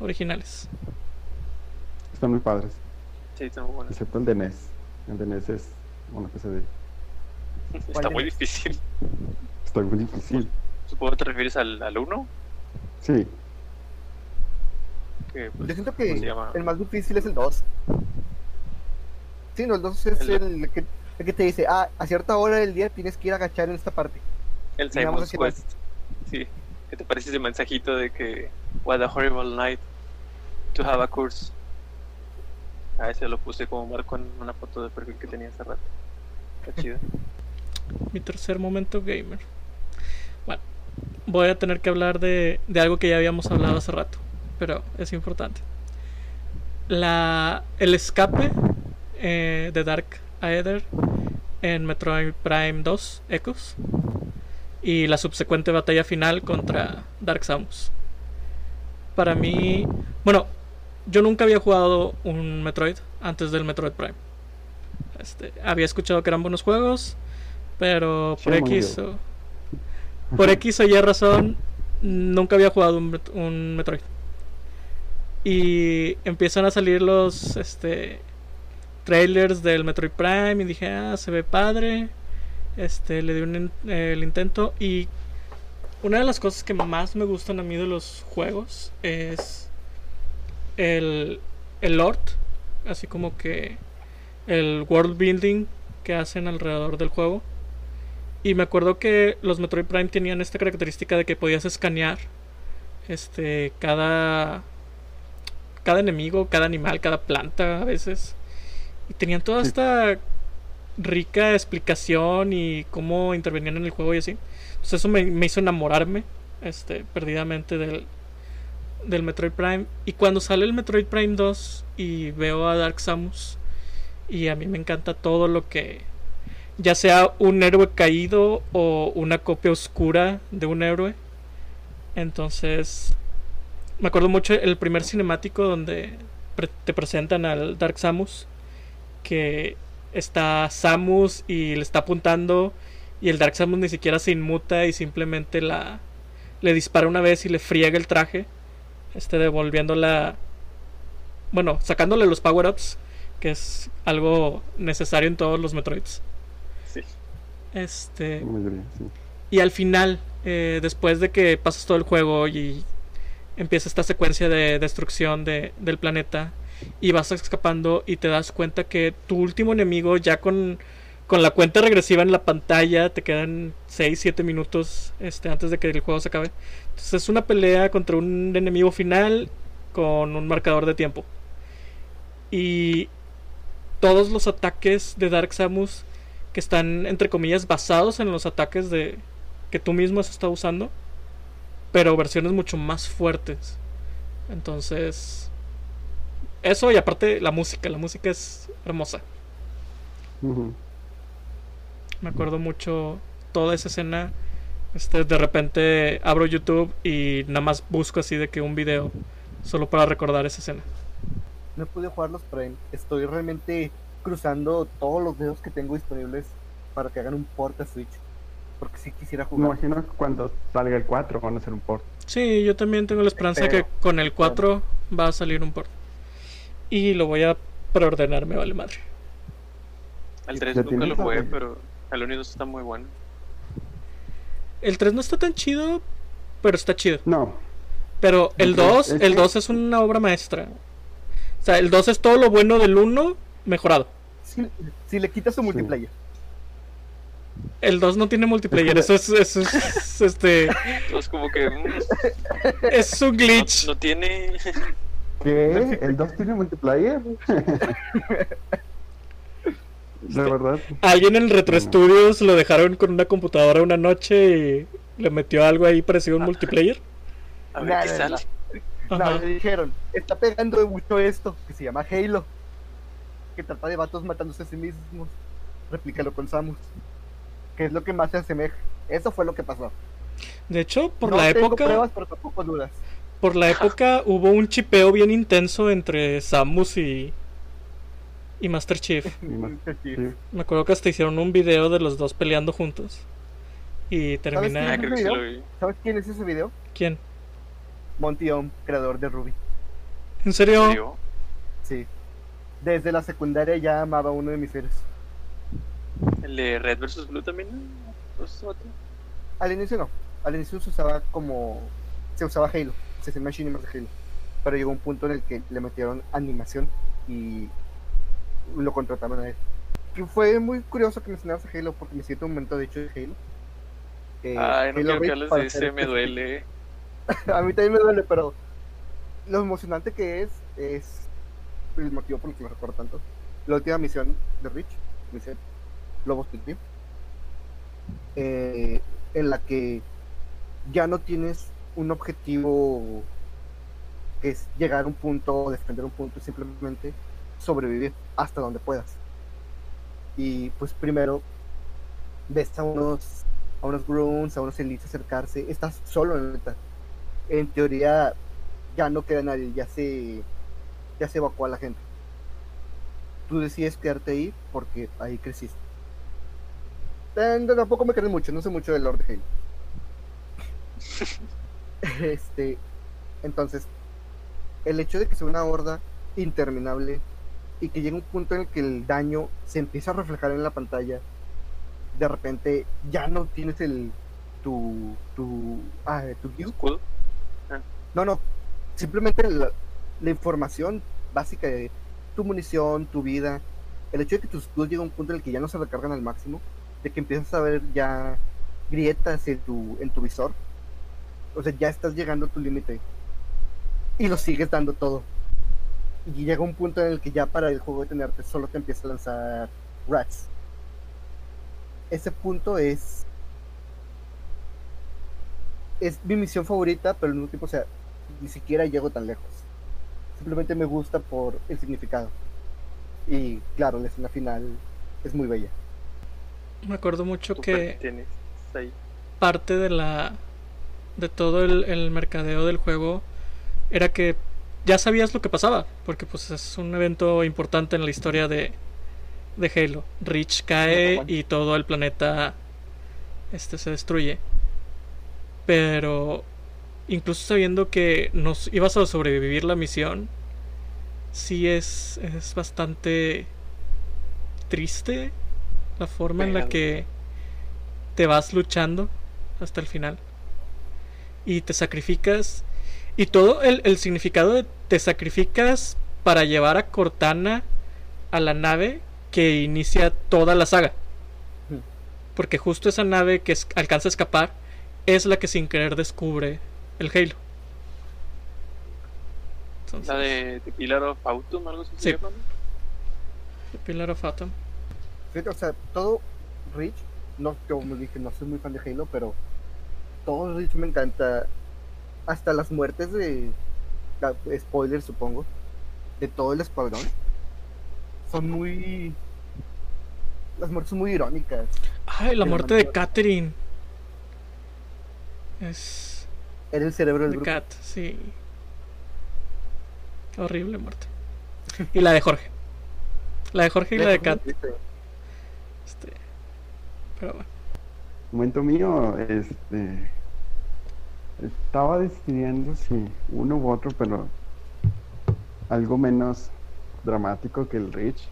originales. Están muy padres. Sí, está muy bueno. Excepto el de NES. El de NES es una pesadilla. Está muy de- difícil. Está muy difícil. Supongo que te refieres al, al 1. Sí. Que, pues, Yo siento ¿cómo que el más difícil es el 2. Sí, no, el 2 es El- el, que, el que te dice, ah, a cierta hora del día tienes que ir a agachar en esta parte. El Simon's Quest. Sí. ¿Qué te parece ese mensajito de que What a horrible night to have a course? A ese lo puse como marco en una foto de perfil que tenía hace rato. Está chido. *laughs* Mi tercer momento gamer. Bueno, voy a tener que hablar de, de algo que ya habíamos hablado hace rato, pero es importante. La, el escape eh, de Dark Aether en Metroid Prime 2 Echoes y la subsecuente batalla final contra Dark Samus. Para mí, bueno, yo nunca había jugado un Metroid antes del Metroid Prime. Este, había escuchado que eran buenos juegos, pero por on X o, por X o Y razón nunca había jugado un Metroid. Y empiezan a salir los este trailers del Metroid Prime y dije, "Ah, se ve padre." Este, le di un el intento y una de las cosas que más me gustan a mí de los juegos es el el lore, así como que el world building que hacen alrededor del juego. Y me acuerdo que los Metroid Prime tenían esta característica de que podías escanear este cada cada enemigo, cada animal, cada planta a veces. Y tenían toda Sí. esta rica explicación y cómo intervenían en el juego y así. Entonces eso me, me hizo enamorarme este perdidamente del del Metroid Prime y cuando sale el Metroid Prime 2 y veo a Dark Samus y a mí me encanta todo lo que ya sea un héroe caído o una copia oscura de un héroe. Entonces, me acuerdo mucho el primer cinemático donde pre- te presentan al Dark Samus, que está Samus y le está apuntando y el Dark Samus ni siquiera se inmuta y simplemente la le dispara una vez y le friega el traje, este devolviéndola bueno, sacándole los power-ups, que es algo necesario en todos los Metroids. Sí. Este, sí. y al final, eh, después de que pasas todo el juego y empieza esta secuencia de destrucción de- del planeta y vas escapando y te das cuenta que tu último enemigo ya con, con la cuenta regresiva en la pantalla, te quedan 6, 7 minutos este, antes de que el juego se acabe. Entonces es una pelea contra un enemigo final con un marcador de tiempo. Y todos los ataques de Dark Samus que están entre comillas basados en los ataques de que tú mismo has estado usando, pero versiones mucho más fuertes. Entonces, eso y aparte la música, la música es hermosa. Me acuerdo mucho toda esa escena. Este, de repente abro YouTube y nada más busco así de que un video solo para recordar esa escena. No he podido jugar los Prime. Estoy realmente cruzando todos los dedos que tengo disponibles para que hagan un port a Switch. Porque sí quisiera Me jugar. imagino que cuando salga el 4 van a hacer un port. Sí, yo también tengo la esperanza Espero. que con el 4 va a salir un port. Y lo voy a preordenar, me vale madre. Al 3 ¿Ya nunca tienes lo jugué, pero al 1 y 2 está muy bueno. El 3 no está tan chido, pero está chido. No, Pero el Ok, 2, es el que- 2 es una obra maestra. O sea, el 2 es todo lo bueno del 1 mejorado. Si, si le quitas su multiplayer. El 2 no tiene multiplayer, Es eso es, eso es, *laughs* este, como que. mm, es un no, glitch. no tiene. ¿qué? *laughs* ¿El 2 tiene multiplayer? *laughs* La verdad. Alguien en el Retro Studios lo dejaron con una computadora una noche y le metió algo ahí parecido a un multiplayer. A ver qué sale. No, le dijeron, está pegando mucho esto, que se llama Halo. Que trata de vatos matándose a sí mismos. Replícalo con Samus. Que es lo que más se asemeja. Eso fue lo que pasó. De hecho, por no la tengo época, pruebas, pero tampoco dudas. por la época hubo un chipeo bien intenso entre Samus y y Master Chief. *laughs* Sí. sí. Me acuerdo que hasta hicieron un video de los dos peleando juntos. Y Ah, termina. vi. ¿Sabes quién es ese video? ¿Quién? Monty Ohm, creador de Ruby. ¿En ¿En serio? serio? Sí. Desde la secundaria ya amaba a uno de mis seres. ¿El de Red vs Blue también? ¿no? Al inicio no. Al inicio se usaba como. Se usaba Halo. Se hacía Machine más de Halo. Pero llegó un punto en el que le metieron animación y lo contrataron a él. Y fue muy curioso que mencionaras a Halo porque me siento un momento de hecho de Halo. Eh, Ay, no Halo quiero que hables de ese, me duele. *laughs* a mí también me duele, pero lo emocionante que es es el motivo por el que lo recuerdo tanto. La última misión de Rich, misión Lobos Piggy, eh, en la que ya no tienes un objetivo que es llegar a un punto o defender un punto, simplemente sobrevivir hasta donde puedas. Y pues primero ves a unos a unos grunts, a unos elites acercarse, estás solo en la. En teoría ya no queda nadie, ya se ya se evacuó a la gente. Tú decides quedarte ahí porque ahí creciste. Eh, tampoco me crees mucho, no sé mucho del Lord de Halo. *laughs* este, entonces, el hecho de que sea una horda interminable y que llegue un punto en el que el daño se empieza a reflejar en la pantalla, de repente ya no tienes el tu tu ah, tu view. ¿Escudo? No, no, simplemente la, la información básica de tu munición, tu vida, el hecho de que tus escudos llega a un punto en el que ya no se recargan al máximo, de que empiezas a ver ya grietas en tu, en tu visor, o sea, ya estás llegando a tu límite y lo sigues dando todo. Y llega un punto en el que ya para el juego detenerte solo te empieza a lanzar rats. Ese punto es es mi misión favorita, pero al mismo tiempo, o sea, ni siquiera llego tan lejos. Simplemente me gusta por el significado. Y claro, la escena final es muy bella. Me acuerdo mucho ¿Tú que parte de la de todo el, el mercadeo del juego era que ya sabías lo que pasaba porque pues es un evento importante en la historia de de Halo. Reach cae y todo el planeta este se destruye. Pero incluso sabiendo que nos ibas a sobrevivir la misión sí es es bastante triste la forma en la que te vas luchando hasta el final y te sacrificas y todo el, el significado de te sacrificas para llevar a Cortana a la nave que inicia toda la saga Hmm. porque justo esa nave que alcanza a escapar es la que sin querer descubre el Halo Entonces, La de, de Pillar of Autumn, algo así Sí. se llama, ¿no? The Pillar of Atom Fíjate, o sea, todo Reach, no, como dije, no soy muy fan de Halo, pero todo Reach me encanta. Hasta las muertes de. Spoiler, supongo. De todo el escuadrón. Son muy. Las muertes son muy irónicas. ay la muerte de Catherine es Era el cerebro del de grupo. Cat sí Qué horrible muerte y la de Jorge la de Jorge y la de Cat Triste. Este, pero bueno. Momento mío, este. Estaba decidiendo si uno u otro, pero algo menos dramático que el Rich,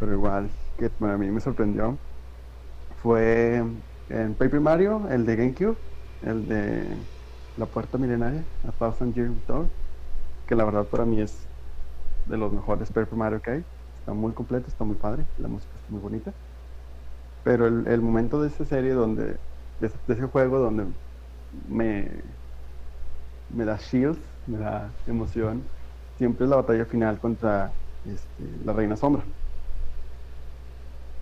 pero igual que a mí me sorprendió. Fue en Paper Mario, el de GameCube, el de La Puerta Milenaria, A Thousand Year Door, que la verdad para mí es de los mejores Paper Mario que hay. Está muy completo, está muy padre, la música está muy bonita. Pero el, el momento de esa serie donde, de, ese- de juego donde me, me da shields, me da emoción, siempre es la batalla final contra este, la Reina Sombra.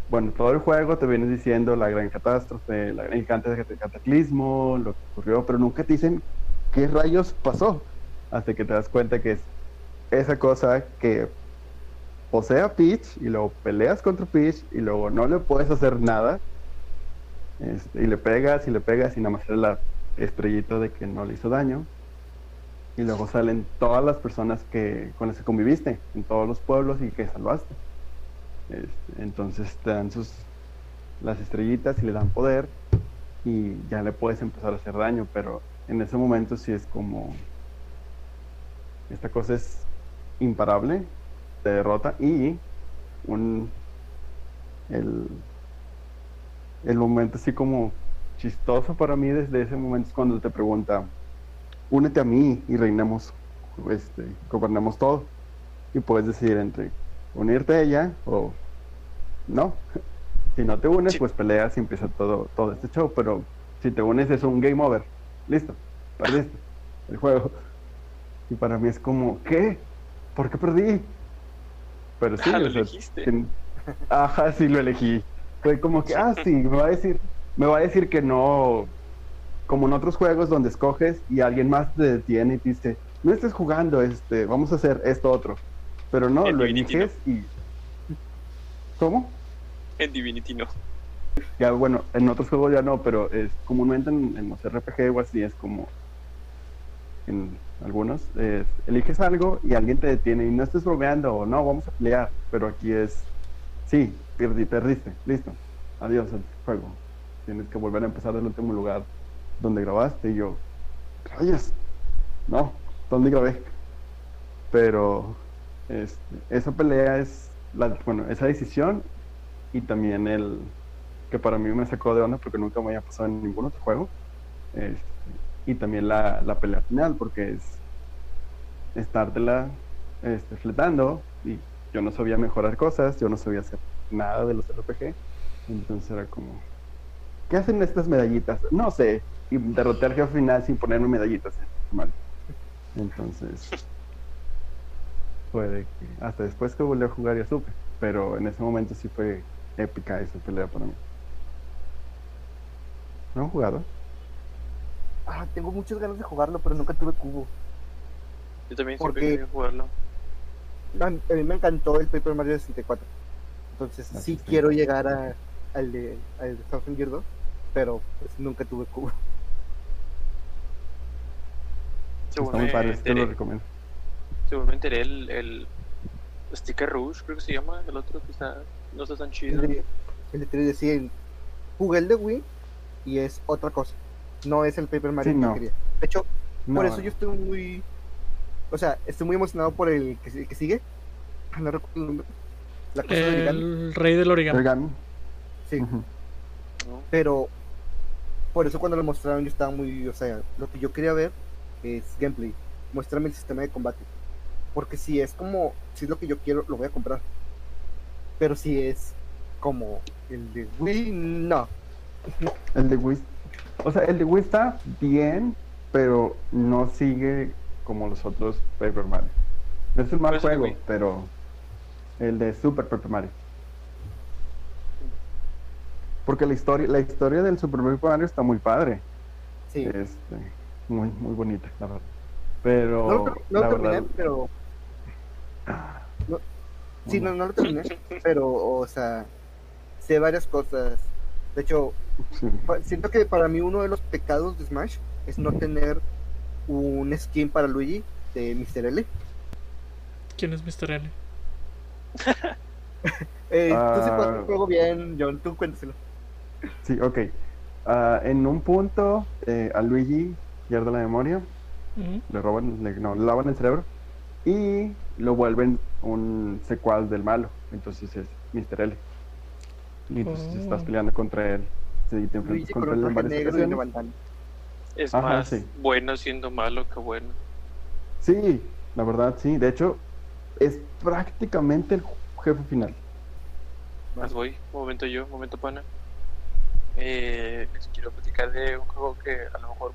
bueno, todo el juego te vienes diciendo la gran catástrofe, la gran gigante cataclismo, lo que ocurrió, pero nunca te dicen qué rayos pasó. Hasta que te das cuenta que es esa cosa que posee a Peach y luego peleas contra Peach y luego no le puedes hacer nada. Este, y le pegas y le pegas y nada más la estrellita de que no le hizo daño. Y luego salen todas las personas que con las que conviviste en todos los pueblos y que salvaste. Este, entonces te dan sus las estrellitas y le dan poder y ya le puedes empezar a hacer daño, pero en ese momento sí es como esta cosa es imparable, te derrota y un el, el momento así como chistoso para mí desde ese momento es cuando te pregunta únete a mí y reinamos este, gobernamos todo y puedes decidir entre unirte a ella o no. Si no te unes, pues peleas y empieza todo, todo este show, pero si te unes es un game over. Listo, perdiste el juego. Y para mí es como, ¿qué? ¿Por qué perdí? Pero sí, Ah, lo o sea, ajá, sí lo elegí. Fue como que, ah, sí, me va a decir, me va a decir que no, como en otros juegos donde escoges y alguien más te detiene y te dice, no estés jugando, este, vamos a hacer esto otro. Pero no, En lo Divinity eliges y... ¿Cómo? En Divinity no. Ya, bueno, en otros juegos ya no, pero es comúnmente en, en los RPG o así es como en algunos, es, eliges algo y alguien te detiene y no estés bromeando o no, vamos a pelear, pero aquí es, sí, perdí, perdiste, listo, adiós al juego, tienes que volver a empezar del último lugar donde grabaste y yo, rayos, no, ¿dónde grabé? Pero este, esa pelea es, la, bueno, esa decisión y también el que para mí me sacó de onda porque nunca me había pasado en ningún otro juego. Este, y también la, la pelea final porque es estártela este, fletando y yo no sabía mejorar cosas, yo no sabía hacer nada de los RPG. Entonces era como, ¿qué hacen estas medallitas? No sé. Y derroté al jefe final sin ponerme medallitas. Mal. Entonces, puede que hasta después que volví a jugar ya supe. Pero en ese momento sí fue épica esa pelea para mí. ¿No han jugado? Ah, tengo muchas ganas de jugarlo, pero nunca tuve cubo. Yo también ¿Por siempre qué? quería jugarlo. A, a mí me encantó el Paper Mario 64. Entonces Ah, sí sí. quiero llegar a, al de, al de Thousand Year 2, pero pues, nunca tuve cubo. Según Está muy padre, te lo recomiendo. según me enteré, el, el Sticker Rouge, creo que se llama, el otro que está, no está tan El chido. de, el de 3D, sí, el- jugué el de Wii y es otra cosa. No es el Paper Mario Sí, que no. quería. De hecho, por No, eso yo estoy muy. O sea, estoy muy emocionado por el que, el que sigue. No recuerdo el nombre. La cosa de origami. El rey del origami. Origami. Sí, pero por eso cuando lo mostraron yo estaba muy. O sea, lo que yo quería ver es gameplay. Muéstrame el sistema de combate. Porque si es como. Si es lo que yo quiero, lo voy a comprar. Pero si es como el de Wii, no. El de Wii. O sea, el de Wii está bien, pero no sigue como los otros Paper Mario. No es un mal ¿Cuál es el de juego, pero el de Super Paper Mario. Porque la historia, la historia del Super Paper Mario está muy padre. Sí. Este, muy, muy bonita, la verdad. Pero No, lo- no la lo terminé, verdad, pero. no- sí, no, no lo terminé, pero, o sea, sé varias cosas. De hecho, sí. siento que para mí uno de los pecados de Smash es no tener un skin para Luigi de Mr. L. ¿Quién es Mr. L? *laughs* Eh, tú sí Ah. juegas el juego bien, John, tú cuéntaselo. Sí, ok. Ah, en un punto, eh, a Luigi pierde la memoria, le roban, le, no, le lavan el cerebro y lo vuelven un secuaz del malo. Entonces es Mr. L. Y entonces Oh. estás peleando contra él. Sí, te enfrentas contra él un en varias negro y una ocasiones. Es Ajá, más sí. bueno siendo malo que bueno. Sí, la verdad, sí. De hecho, es prácticamente el jefe final. Más voy, momento yo, momento pana. Eh, les quiero platicar de un juego que a lo mejor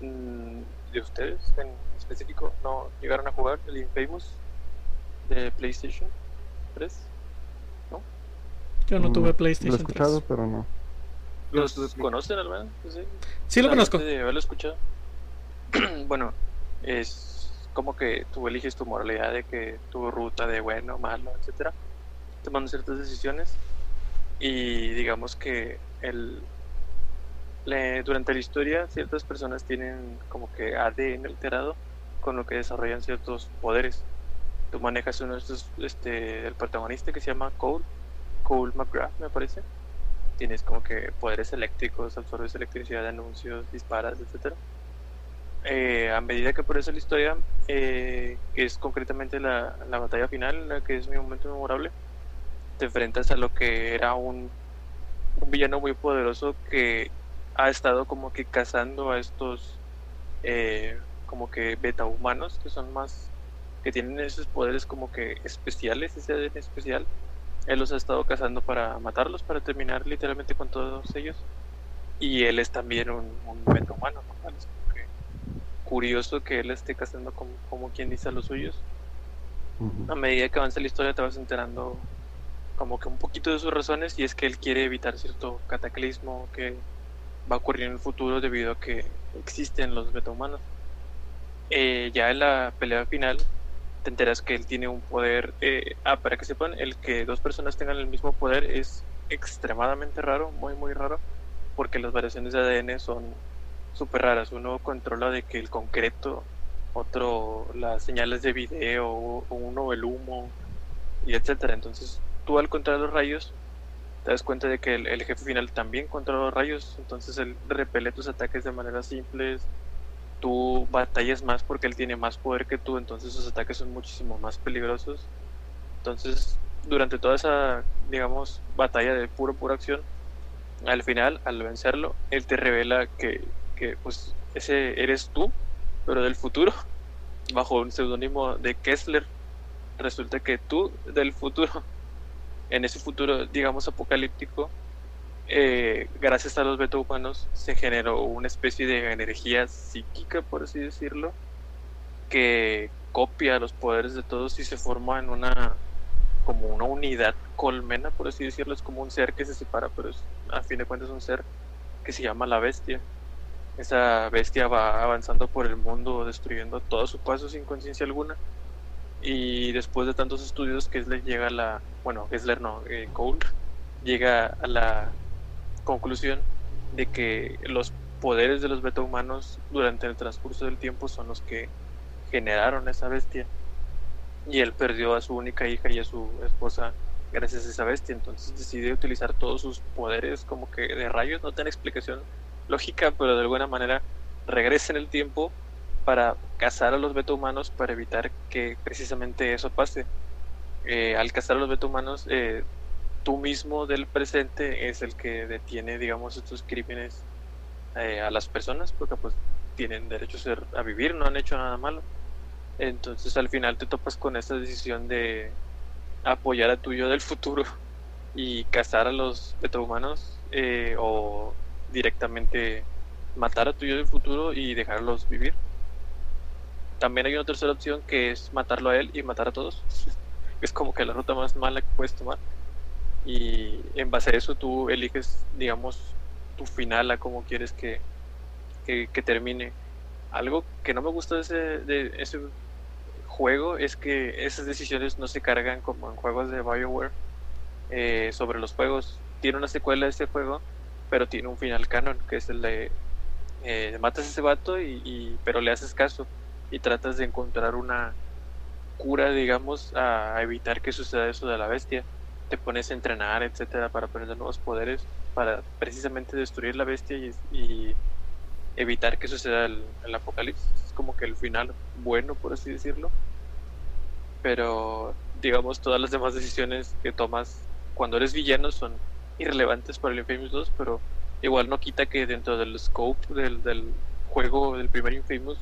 mm, de ustedes en específico no llegaron a jugar, el Infamous de PlayStation 3. Yo no Mm, tuve Lo he PlayStation escuchado, 3. pero no. ¿Los Los- conocen al menos? Pues sí. Sí lo conozco. Solamente De haberlo escuchado. *clears throat* bueno, es como que tú eliges tu moralidad de que tu ruta de bueno, malo, etcétera, tomando ciertas decisiones y digamos que el le- durante la historia ciertas personas tienen como que ADN alterado con lo que desarrollan ciertos poderes. Tú manejas uno de estos, este, el protagonista que se llama Cole, Cole McGrath me parece. Tienes como que poderes eléctricos, absorbes electricidad anuncios, disparas, etcétera. Eh, a medida que progresa la historia, eh, que es concretamente la, la batalla final, la que es mi momento memorable, te enfrentas a lo que era un, un villano muy poderoso que ha estado como que cazando a estos eh, como que beta humanos que son más que tienen esos poderes como que especiales, ese ADN especial. Él los ha estado cazando para matarlos, para terminar literalmente con todos ellos. Y él es también un, un beta humano, cual es que curioso que él esté cazando como, como quien dice a los suyos. A medida que avanza la historia te vas enterando como que un poquito de sus razones y es que él quiere evitar cierto cataclismo que va a ocurrir en el futuro debido a que existen los betahumanos. Eh, ya en la pelea final te enteras que él tiene un poder, eh, ah, para que sepan, el que dos personas tengan el mismo poder es extremadamente raro, muy muy raro, porque las variaciones de ADN son súper raras. Uno controla de que el concreto, otro las señales de video, uno el humo, y etcétera. Entonces, tú al controlar los rayos, te das cuenta de que el, el jefe final también controla los rayos, entonces él repele tus ataques de manera simples. Tú batallas más porque él tiene más poder que tú, entonces sus ataques son muchísimo más peligrosos. Entonces, durante toda esa, digamos, batalla de puro, pura acción, al final, al vencerlo, él te revela que, que pues, ese eres tú, pero del futuro, *laughs* bajo un seudónimo de Kessler. Resulta que tú, del futuro, en ese futuro, digamos, apocalíptico, eh, gracias a los beta-humanos, se generó una especie de energía psíquica, por así decirlo, que copia los poderes de todos y se forma en una como una unidad colmena, por así decirlo, es como un ser que se separa, pero es, a fin de cuentas un ser que se llama la bestia. Esa bestia va avanzando por el mundo, destruyendo todo su paso sin conciencia alguna. Y después de tantos estudios, Kessler llega a la. Bueno, Kessler no, eh, Cole llega a la conclusión de que los poderes de los beta humanos durante el transcurso del tiempo son los que generaron esa bestia. Y él perdió a su única hija y a su esposa gracias a esa bestia. Entonces decide utilizar todos sus poderes como que de rayos. No tiene explicación lógica, pero de alguna manera regresa en el tiempo para cazar a los beta humanos para evitar que precisamente eso pase. Eh, al cazar a los beta humanos, eh, tú mismo del presente es el que detiene, digamos, estos crímenes eh, a las personas, porque pues tienen derecho a, ser, a vivir, no han hecho nada malo. Entonces al final te topas con esa decisión de apoyar a tu yo del futuro y cazar a los betahumanos eh, o directamente matar a tu yo del futuro y dejarlos vivir. También hay una tercera opción que es matarlo a él y matar a todos. *laughs* es como que la ruta más mala que puedes tomar. Y en base a eso tú eliges, digamos, tu final a cómo quieres que, que, termine. Algo que no me gusta de ese, de ese juego es que esas decisiones no se cargan como en juegos de Bioware eh, sobre los juegos. Tiene una secuela de ese juego, pero tiene un final canon, que es el de eh, matas a ese vato y, y, pero le haces caso y tratas de encontrar una cura, digamos, a evitar que suceda eso de la bestia. Te pones a entrenar, etcétera, para aprender nuevos poderes, para precisamente destruir la bestia y, evitar que suceda el, apocalipsis. Es como que el final bueno, por así decirlo. Pero, digamos, todas las demás decisiones que tomas cuando eres villano son irrelevantes para el Infamous 2, pero igual no quita que dentro del scope del, del juego del primer Infamous,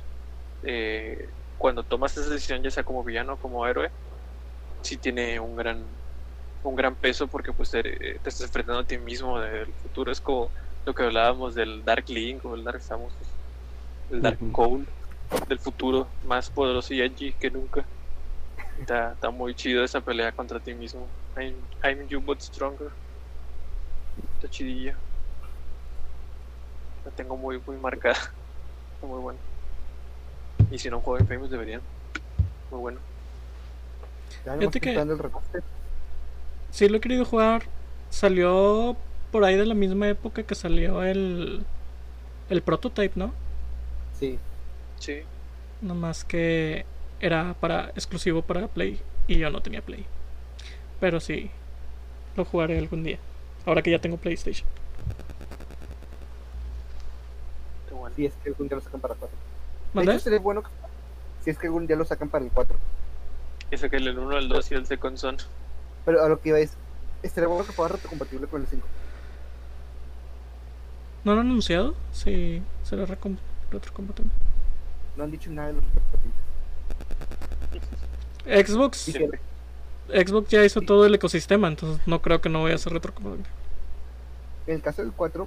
eh, cuando tomas esa decisión, ya sea como villano o como héroe, sí tiene un gran un gran peso porque pues te, te estás enfrentando a ti mismo del futuro. Es como lo que hablábamos del Dark Link o el Dark Samus, el Dark uh -huh. Cole del futuro, más poderoso y edgy que nunca. Está, está, muy chido esa pelea contra ti mismo. I'm, I'm you but stronger. Está chidilla. La tengo muy, muy marcada. Está muy bueno. Y si no juego Infamous deberían. Muy bueno. Ya que- quitando el remaster. Sí, lo he querido jugar. Salió por ahí de la misma época que salió el, el prototype, ¿no? Sí. Sí. Nomás que era para exclusivo para Play y yo no tenía Play. Pero sí, lo jugaré algún día. Ahora que ya tengo PlayStation. Bueno. Si es que algún día lo sacan para 4. De ¿Mandé? hecho, sería bueno que- si es que algún día lo sacan para el 4. Ese que el 1, el 2 y el Second Son. Pero a lo que iba es, estaría bueno que fuera retrocompatible con el 5. ¿No lo han anunciado? Sí, será retrocompatible. No han dicho nada de los retrocompatibles. Xbox, Xbox ya hizo todo el ecosistema, entonces no creo que no vaya a ser retrocompatible. En el caso del 4,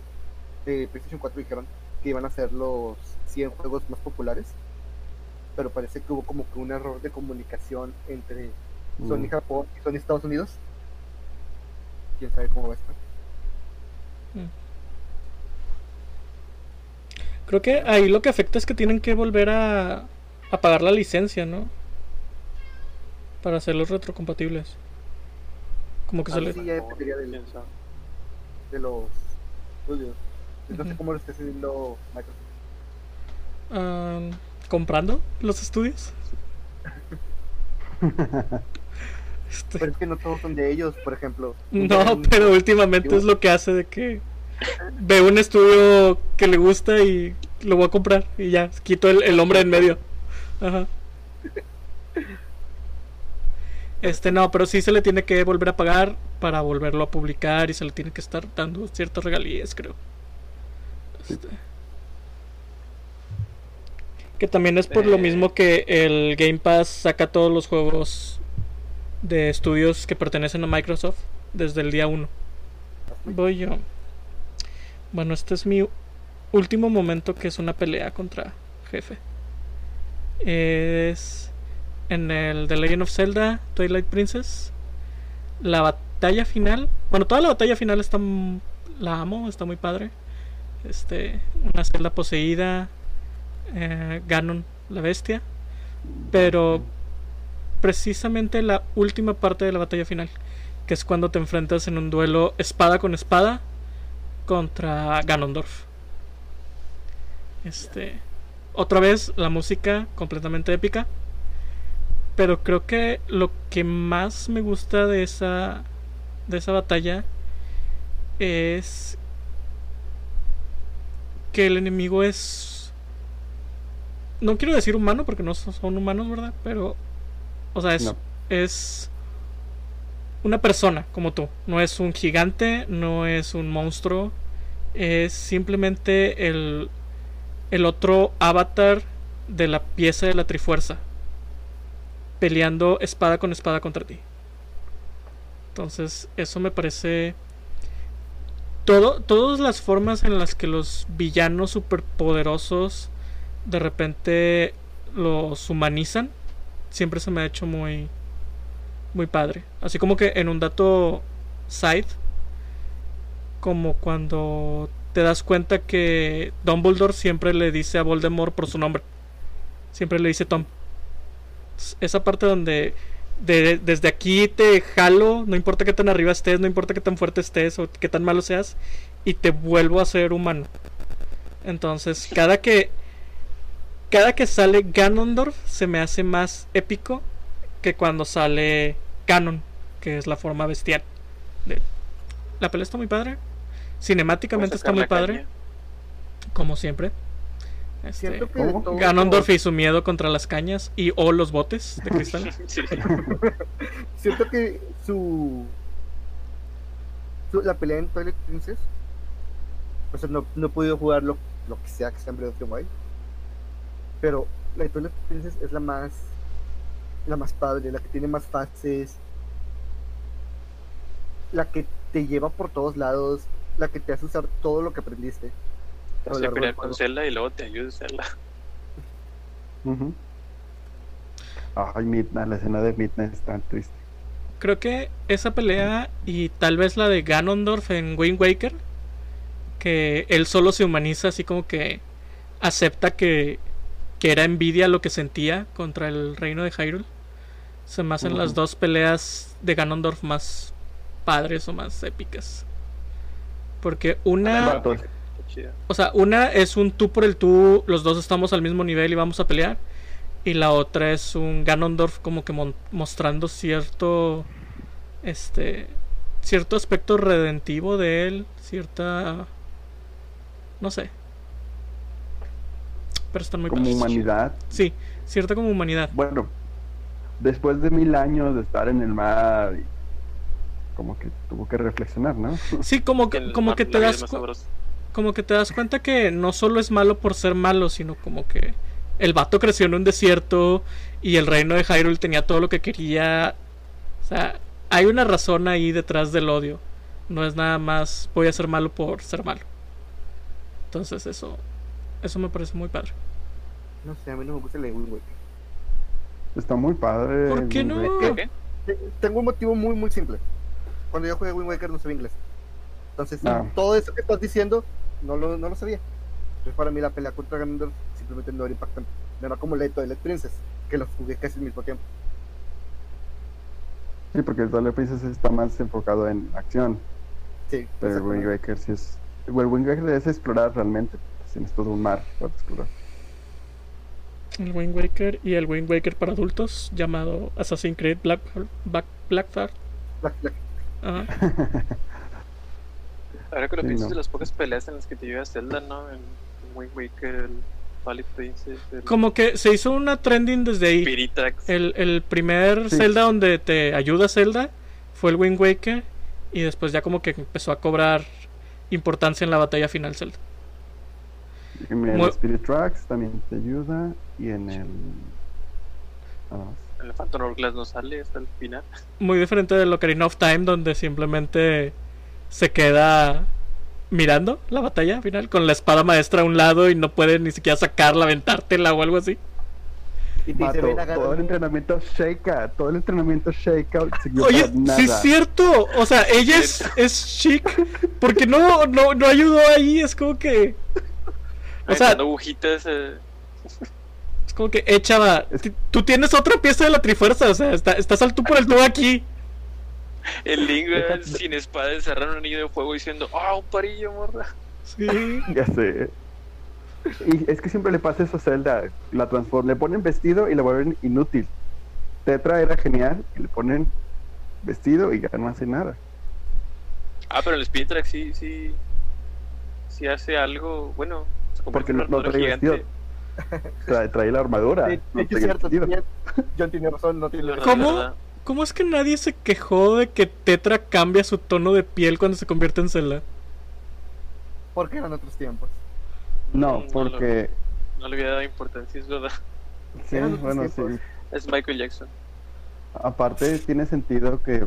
de PlayStation 4 dijeron que iban a ser los 100 juegos más populares. Pero parece que hubo como que un error de comunicación entre Sony Mm. Japón y Sony Estados Unidos. Quién sabe cómo va a estar. Creo que ahí lo que afecta es que tienen que volver a, a pagar la licencia, ¿no? Para hacerlos retrocompatibles. Como que Ah, se le... sí, ya dependería ¿Quién sabe? de los estudios. No sé Ujú. cómo lo está haciendo Microsoft. ah, comprando los estudios. *laughs* *laughs* Este, Pero es que no todos son de ellos, por ejemplo. no, Un- pero últimamente es lo que hace de que ve un estudio que le gusta y lo voy a comprar y ya, quito el, el hombre en medio. Ajá. Este no, pero sí se le tiene que volver a pagar para volverlo a publicar y se le tiene que estar dando ciertas regalías, creo. Este. Que también es por lo Eh. mismo que el Game Pass saca todos los juegos de estudios que pertenecen a Microsoft desde el día 1. Voy yo. Bueno, este es mi último momento que es una pelea contra jefe. Es en el The Legend of Zelda Twilight Princess. La batalla final. Bueno, toda la batalla final está. La amo, está muy padre. Este. Una Zelda poseída. eh, Ganon, la bestia. Pero. Precisamente la última parte de la batalla final. Que es cuando te enfrentas en un duelo espada con espada. Contra Ganondorf. Este. Otra vez la música completamente épica. Pero creo que lo que más me gusta de esa de esa batalla es que el enemigo es no quiero decir humano porque no so- son humanos, ¿verdad? Pero o sea, es No. es una persona como tú, no es un gigante, no es un monstruo, es simplemente el el otro avatar de la pieza de la Trifuerza peleando espada con espada contra ti. Entonces, eso me parece. Todo, todas las formas en las que los villanos superpoderosos de repente los humanizan, siempre se me ha hecho muy. Muy padre. Así como que en un dato side, como cuando te das cuenta que Dumbledore siempre le dice a Voldemort por su nombre. Siempre le dice Tom esa parte donde de- desde aquí te jalo, no importa qué tan arriba estés, no importa qué tan fuerte estés o qué tan malo seas, y te vuelvo a ser humano. Entonces, cada que cada que sale Ganondorf se me hace más épico que cuando sale Ganon, que es la forma bestial. de él. La pelea está muy padre. Cinemáticamente está muy padre, caña. como siempre. Este, Ganondorf y su miedo contra las cañas y o los botes de *laughs* cristal. Sí. Siento que su, su- la pelea en Twilight Princess, o sea, no, no he podido jugar lo, lo que sea que sea en Breath of the Wild, pero la de Twilight Princess es la más la más padre, la que tiene más fases, la que te lleva por todos lados, la que te hace usar todo lo que aprendiste. Te a lo hace largo del pelear con. Zelda y luego te ayuda a Zelda. Ujú. Ay, Midna, la escena de Midna es tan triste. creo que esa pelea y tal vez la de Ganondorf en Wind Waker, que él solo se humaniza así como que acepta que, que era envidia lo que sentía contra el reino de Hyrule. Se me hacen las dos peleas de Ganondorf más padres o más épicas. Porque una... Chida. O sea, una es un tú por el tú, los dos estamos al mismo nivel y vamos a pelear. Y la otra es un Ganondorf como que mon- mostrando cierto. Este. Cierto aspecto redentivo de él. Cierta. No sé. Pero están muy Como padres. humanidad. Sí, cierta como humanidad. Bueno, después de mil años de estar en el mar, y como que tuvo que reflexionar, ¿no? Sí, como que, El- como la- que te das como que te das cuenta que no solo es malo por ser malo, sino como que el vato creció en un desierto y el reino de Hyrule tenía todo lo que quería. O sea, hay una razón ahí detrás del odio. No es nada más voy a ser malo por ser malo. Entonces eso eso me parece muy padre. No sé, a mí no me gusta el de Wind Waker. Está muy padre. ¿Por qué no? Tengo un motivo muy, muy simple. Cuando yo jugué Wind Waker no sabía inglés. Entonces, Ah. todo eso que estás diciendo no lo, no lo sabía. Entonces, para mí la pelea contra Ganondorf simplemente no era impactante. No era como la de Twilight Princess, que los jugué casi al mismo tiempo. Sí, porque el Twilight Princess está más enfocado en acción. Sí, Pero el Wind. Waker sí es. El Wind Waker es explorar realmente. Pues, Tienes todo un mar para explorar. El Wind Waker y el Wind Waker para adultos llamado Assassin's Creed Black Black. Black- Black- Ajá. Ahora que lo Sí, piensas no. de las pocas peleas en las que te lleva Zelda, ¿no? En Wind Waker, el Valley Princess, el Como que se hizo una trending desde ahí. Spiritax. El, el primer Sí. Zelda donde te ayuda Zelda fue el Wind Waker y después ya como que empezó a cobrar importancia en la batalla final Zelda. En el Mu- Spirit Tracks también te ayuda. Y en el. nada más. En el Phantom Hourglass no sale hasta el final. Muy diferente de Ocarina of Time donde simplemente se queda mirando la batalla final con la espada maestra a un lado y no puede ni siquiera sacarla, aventártela o algo así. Y ven, agarra- todo el entrenamiento shake todo el entrenamiento shake out Oye, sí es cierto, o sea, ella es, es chic porque no, no, no ayudó ahí, es como que... O sea, agujitas. eh, *laughs* Es como que, eh, chava, tú tienes otra pieza de la trifuerza, o sea, está- estás al tú por el tú aquí. el Link eh, sin espada encerrado en un anillo de fuego diciendo, ¡Ah, un parillo, morra! Sí. *laughs* Ya sé. Y es que siempre le pasa eso a Zelda. La transforman, le ponen vestido y la vuelven inútil. Tetra era genial, y le ponen vestido y ya no hace nada. Ah, pero el Spiritax sí, sí. Sí hace algo. Bueno, Porque no- no trae gigante. *laughs* Trae, trae la armadura. De, de no es cierto, vestido. tiene- John tiene razón, no tiene razón. ¿Cómo? ¿Cómo es que nadie se quejó de que Tetra cambia su tono de piel cuando se convierte en Zelda? Porque eran otros tiempos. No, No, porque. No le había dado importancia, es verdad. Sí, bueno, sí. Es Michael Jackson. Aparte, tiene sentido que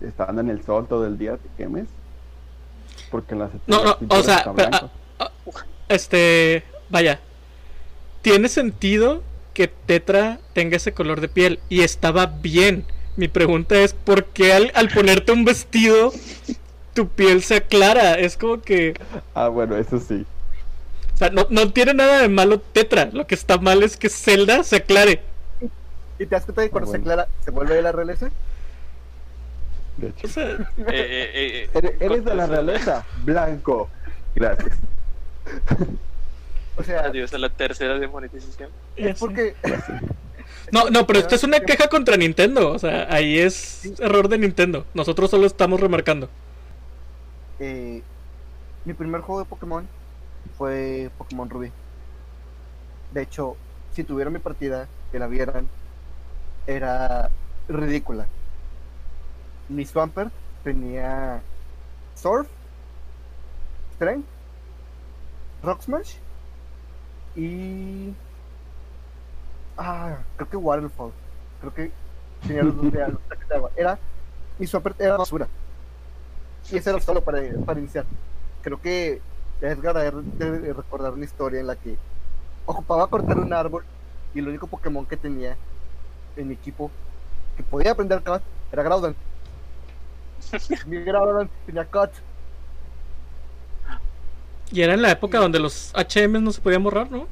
estando en el sol todo el día te quemes. Porque las No, no, o sea, pero, este, vaya, tiene sentido que Tetra tenga ese color de piel y estaba bien. Mi pregunta es, ¿por qué al, al ponerte un vestido tu piel se aclara? Es como que... Ah, bueno, eso sí. O sea, no, no tiene nada de malo Tetra. Lo que está mal es que Zelda se aclare. Y te das cuenta que cuando Ah, bueno. se aclara, se vuelve de la realeza. De hecho. O sea, Eh, eh, eh, Eres, de la realeza. Blanco. Gracias. O sea, Adiós a la tercera demonetización. ya es porque *laughs* No, no, pero esto es una queja contra Nintendo. O sea, ahí es error de Nintendo. Nosotros solo estamos remarcando. eh, mi primer juego de Pokémon fue Pokémon Rubí. De hecho, si tuviera mi partida, que la vieran, era ridícula. Mi Swampert tenía Surf, Strength, Rock Smash y. Ah, creo que Waterfall. Creo que tenía los dos de agua. Era. Mi Swampert era basura. Y eso era solo para, para iniciar. Creo que Edgar debe recordar una historia en la que ocupaba cortar un árbol y el único Pokémon que tenía en mi equipo que podía aprender cada Era Groudon. *laughs* Mi Groudon tenía cut. Y era en la época donde los HMs no se podían borrar, ¿no?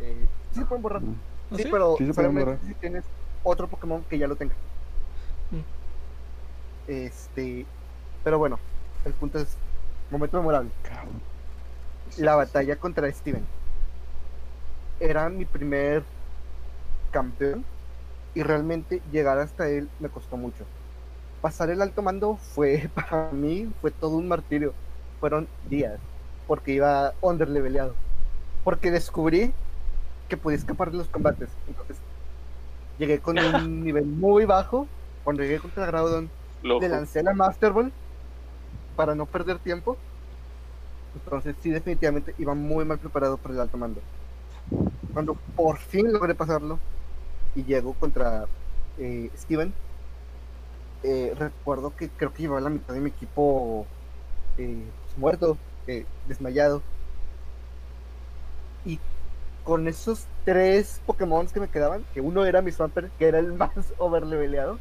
Eh, sí se pueden borrar. ¿Ah, Sí, sí? pero Sí se pueden solamente borrar. si tienes otro Pokémon que ya lo tenga. Mm. Este. Pero bueno, el punto es. Momento memorable. La batalla contra Steven. Era mi primer campeón. Y realmente llegar hasta él me costó mucho. Pasar el alto mando fue *laughs* para mí fue todo un martirio. Fueron días. Porque iba underleveleado. Porque descubrí que podía escapar de los combates. Entonces llegué con un *laughs* nivel muy bajo. Cuando llegué contra Groudon, le lancé la Master Ball para no perder tiempo. Entonces sí, definitivamente iba muy mal preparado para el alto mando. Cuando por fin logré pasarlo y llego contra eh, Steven, eh, recuerdo que creo que llevaba la mitad de mi equipo eh, pues, muerto, eh, desmayado. Y con esos tres Pokémon que me quedaban, que uno era mi Swampert, que era el *laughs* más overleveleado,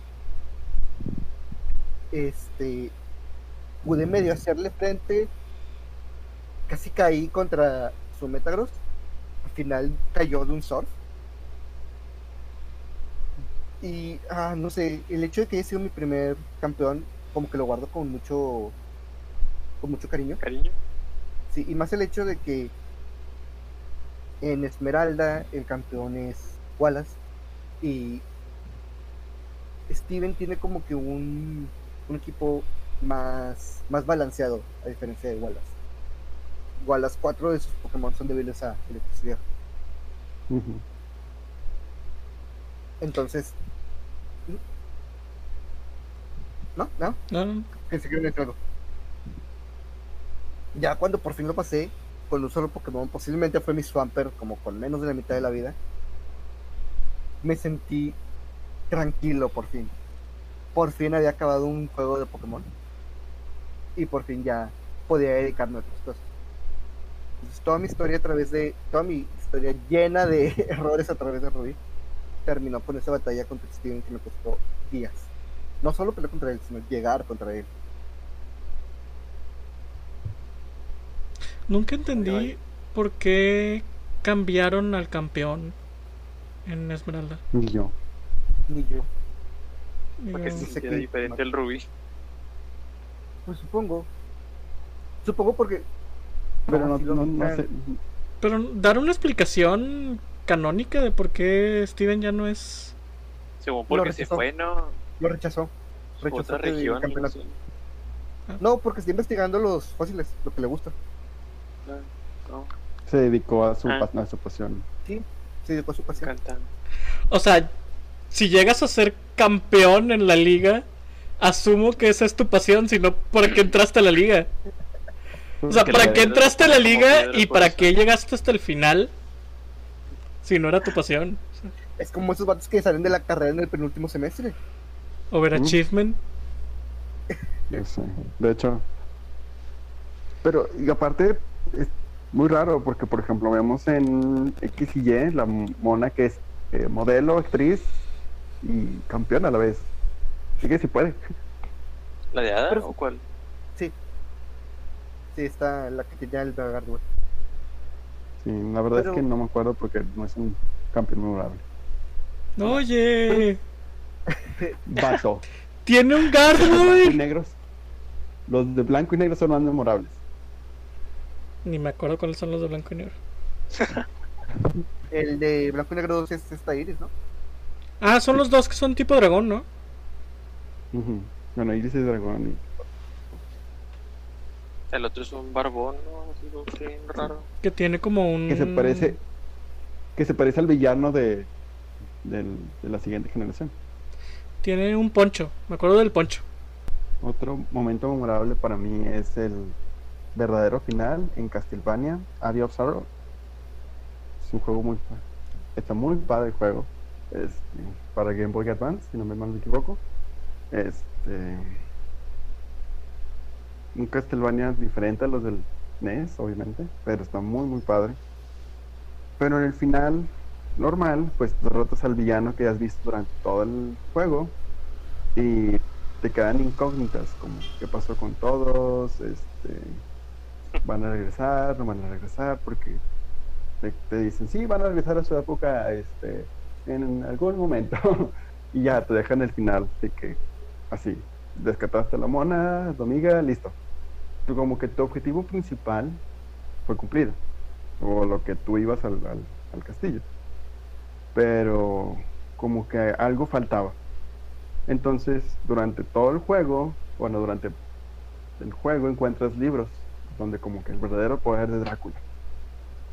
este pude medio hacerle frente casi caí contra su Metagross al final cayó de un surf y ah, no sé el hecho de que haya sido mi primer campeón como que lo guardo con mucho con mucho cariño Cariño. Sí, y más el hecho de que en Esmeralda el campeón es Wallace y Steven tiene como que un, un equipo más, más balanceado a diferencia de Wallace. Wallace, cuatro de sus Pokémon son débiles a electricidad. Entonces... ¿No? ¿No? No, no, no. Pensé que iba a decir algo. Ya cuando por fin lo pasé, con un solo Pokémon, posiblemente fue mi Swampert, como con menos de la mitad de la vida, me sentí tranquilo por fin. Por fin había acabado un juego de Pokémon. Y por fin ya podía dedicarme a otras cosas. Entonces, toda mi historia a través de. Toda mi historia llena de *laughs* errores a través de Ruby terminó con esa batalla contra Steven que me costó días. No solo pelear contra él, sino llegar contra él. Nunca entendí por qué cambiaron al campeón en Esmeralda. Ni yo. Ni yo. Para que Digo, se sintiera diferente el rubí. Pues supongo. Supongo porque. Pero no, no, no sé. Pero dar una explicación canónica de por qué Steven ya no es. Según porque se fue, ¿no? Lo rechazó. Rechazó Otra región. sé. No, porque está investigando los fósiles, lo que le gusta. No, Se dedicó a su, Ah. a su pasión. Se dedicó a su pasión. cantando. O sea, si llegas a ser campeón en la liga, asumo que esa es tu pasión, si no, ¿para qué entraste a la liga? O sea, ¿para qué entraste a la liga y para qué llegaste hasta el final? Si no era tu pasión. Es como esos vatos que salen de la carrera en el penúltimo semestre. Overachievement. Yo sé. De hecho. Pero, y aparte, es muy raro porque, por ejemplo, vemos en X y Y la mona que es eh, modelo, actriz y campeona a la vez. Así que sí puede. *laughs* ¿La de Ada Pero- o cuál? Sí. Sí, está la que tenía el güey. Sí, la verdad Pero- es que no me acuerdo porque no es un campeón memorable. Oye, *laughs* Vato. tiene un Los de blanco y Gargoyle. negros. Los de blanco y negro son más memorables. Ni me acuerdo cuáles son los de blanco y negro. El de Blanco y Negro 2 es esta Iris, ¿no? Ah, son los dos que son tipo dragón, ¿no? Ujú. Bueno, Iris es dragón. y- El otro es un barbón, ¿no? Así raro. Que tiene como un. Que se parece. Que se parece al villano de. del- de la siguiente generación. Tiene un poncho. Me acuerdo del poncho. Otro momento memorable para mí es el verdadero final en Castlevania, Area of Sorrow. Es un juego muy pa- está muy padre el juego. Este, para Game Boy Advance, si no me mal me equivoco. Este un Castlevania diferente a los del NES, obviamente, pero está muy muy padre. Pero en el final normal, pues derrotas al villano que has visto durante todo el juego y te quedan incógnitas, como qué pasó con todos, este, van a regresar, no van a regresar, porque te, dicen, sí, van a regresar a su época este, en algún momento, *laughs* y ya te dejan el final, de que así, descataste la mona, tu amiga, listo. Como que tu objetivo principal fue cumplido, o lo que tú ibas al, al castillo, pero como que algo faltaba. Entonces, durante todo el juego, bueno, durante el juego encuentras libros donde como que el verdadero poder de Drácula.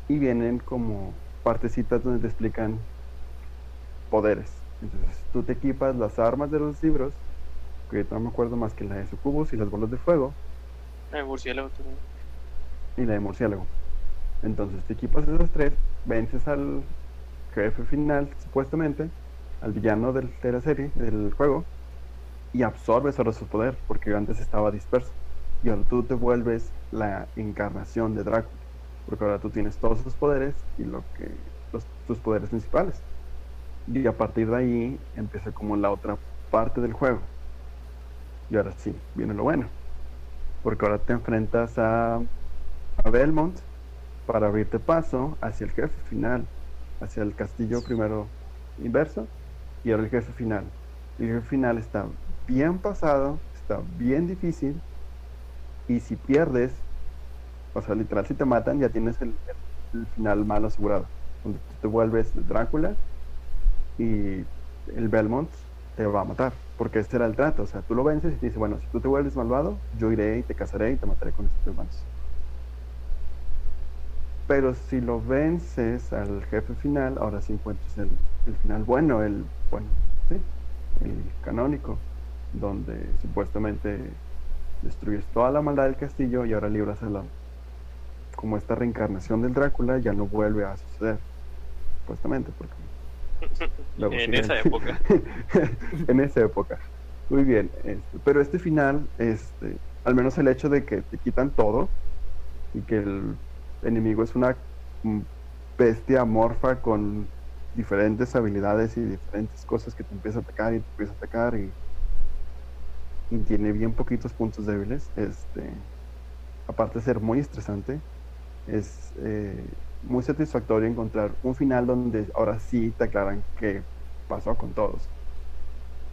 Y vienen como partecitas donde te explican poderes. Entonces, tú te equipas las armas de los libros, que no me acuerdo más que la de sucubus y las bolas de fuego, El murciélago también. y la de murciélago. Entonces te equipas esas tres, vences al jefe final, supuestamente, al villano del- de la serie, del juego, y absorbes ahora su poder, porque antes estaba disperso. Y ahora tú te vuelves la encarnación de Drácula, porque ahora tú tienes todos sus poderes y lo que los, tus poderes principales. Y a partir de ahí empieza como la otra parte del juego. Y ahora sí, viene lo bueno. Porque ahora te enfrentas a, a Belmont para abrirte paso hacia el jefe final, hacia el castillo primero inverso y ahora el jefe final. El jefe final está bien pasado, está bien difícil y si pierdes, o sea, literal si te matan ya tienes el, final malo asegurado, donde tú te vuelves Drácula y el Belmont te va a matar, porque este era el trato, o sea, tú lo vences y te dice, bueno, si tú te vuelves malvado, yo iré y te casaré y te mataré con estos hermanos. Pero si lo vences al jefe final, ahora sí encuentras el, el final bueno, el bueno, sí, el canónico, donde supuestamente destruyes toda la maldad del castillo y ahora libras a la como esta reencarnación del Drácula ya no vuelve a suceder, supuestamente, porque *laughs* luego en esa época. *laughs* en esa época. Muy bien, este, pero este final, este, al menos el hecho de que te quitan todo y que el enemigo es una mm, bestia amorfa con diferentes habilidades y diferentes cosas que te empieza a atacar y te empieza a atacar y, y tiene bien poquitos puntos débiles. Este, aparte de ser muy estresante, es eh, muy satisfactorio encontrar un final donde ahora sí te aclaran qué pasó con todos.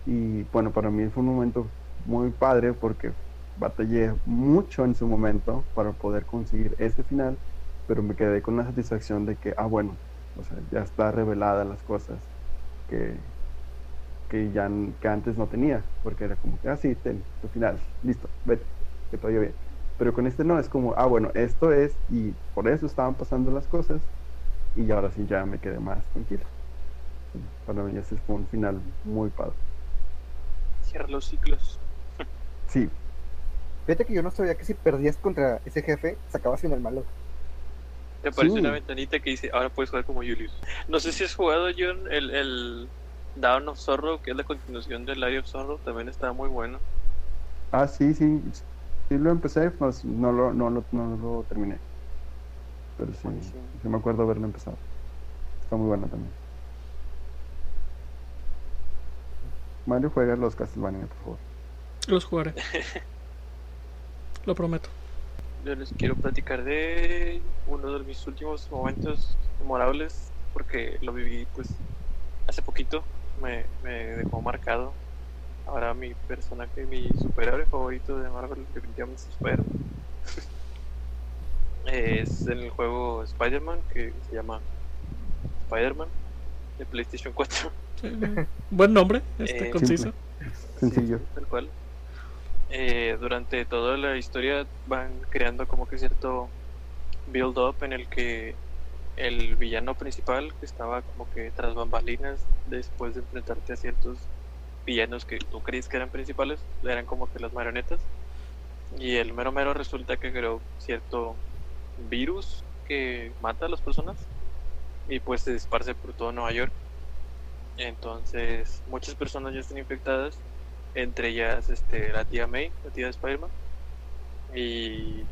Y bueno, para mí fue un momento muy padre porque batallé mucho en su momento para poder conseguir ese final, pero me quedé con la satisfacción de que, ah, bueno, o sea, ya está revelada las cosas que, que ya que antes no tenía, porque era como que, ah, sí, ten, tu final, listo, vete, que todo bien. Pero con este no, es como, ah, bueno, esto es, y por eso estaban pasando las cosas, y ahora sí ya me quedé más tranquilo. Para mí ese fue un final muy padre. Cierra los ciclos. *laughs* Sí, Fíjate que yo no sabía que si perdías contra ese jefe, sacabas final malo. Te aparece Sí. una ventanita que dice, ahora puedes jugar como Julius. No sé si has jugado, John, el, el Down of Zorro, que es la continuación del Eye of Zorro, también está muy bueno. Ah, sí, sí. Sí lo empecé, pues no lo, no lo, no lo terminé. Pero sí, sí me acuerdo haberlo empezado. Está muy bueno también. Mario juega los Castlevania, por favor. Los jugaré. *laughs* Lo prometo. Yo les quiero platicar de uno de mis últimos momentos memorables, porque lo viví pues hace poquito, me, me dejó marcado. Ahora mi personaje, mi superhéroe favorito de Marvel definitivamente es Spider-Man. *laughs* es en el juego Spider-Man que se llama Spider-Man de PlayStation 4. Sí, *laughs* Buen nombre, este Eh, conciso. Sencillo. Sí, tal cual. Eh, durante toda la historia van creando como que cierto build up en el que el villano principal que estaba como que tras bambalinas después de enfrentarte a ciertos villanos que tú crees que eran principales eran como que las marionetas y el mero mero resulta que creó cierto virus que mata a las personas y pues se esparce por todo Nueva York entonces muchas personas ya están infectadas entre ellas este, la tía May, la tía de Spider-Man. Y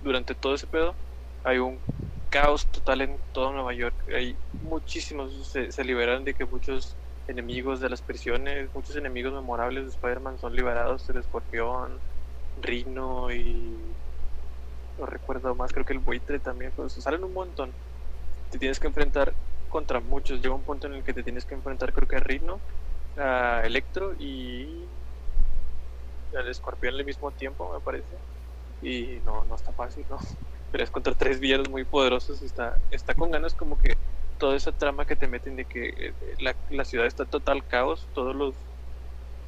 durante todo ese pedo hay un caos total en todo Nueva York. Hay muchísimos, se, se liberan de que muchos enemigos de las prisiones, muchos enemigos memorables de Spider-Man son liberados, el escorpión, Rino y no recuerdo más, creo que el buitre también, pues salen un montón. Te tienes que enfrentar contra muchos, llega un punto en el que te tienes que enfrentar creo que a Rino, a Electro y al escorpión al mismo tiempo, me parece. Y no, no está fácil, ¿no? Pero es contra tres villanos muy poderosos está, está con ganas como que toda esa trama que te meten de que eh, la, la ciudad está total caos, todos los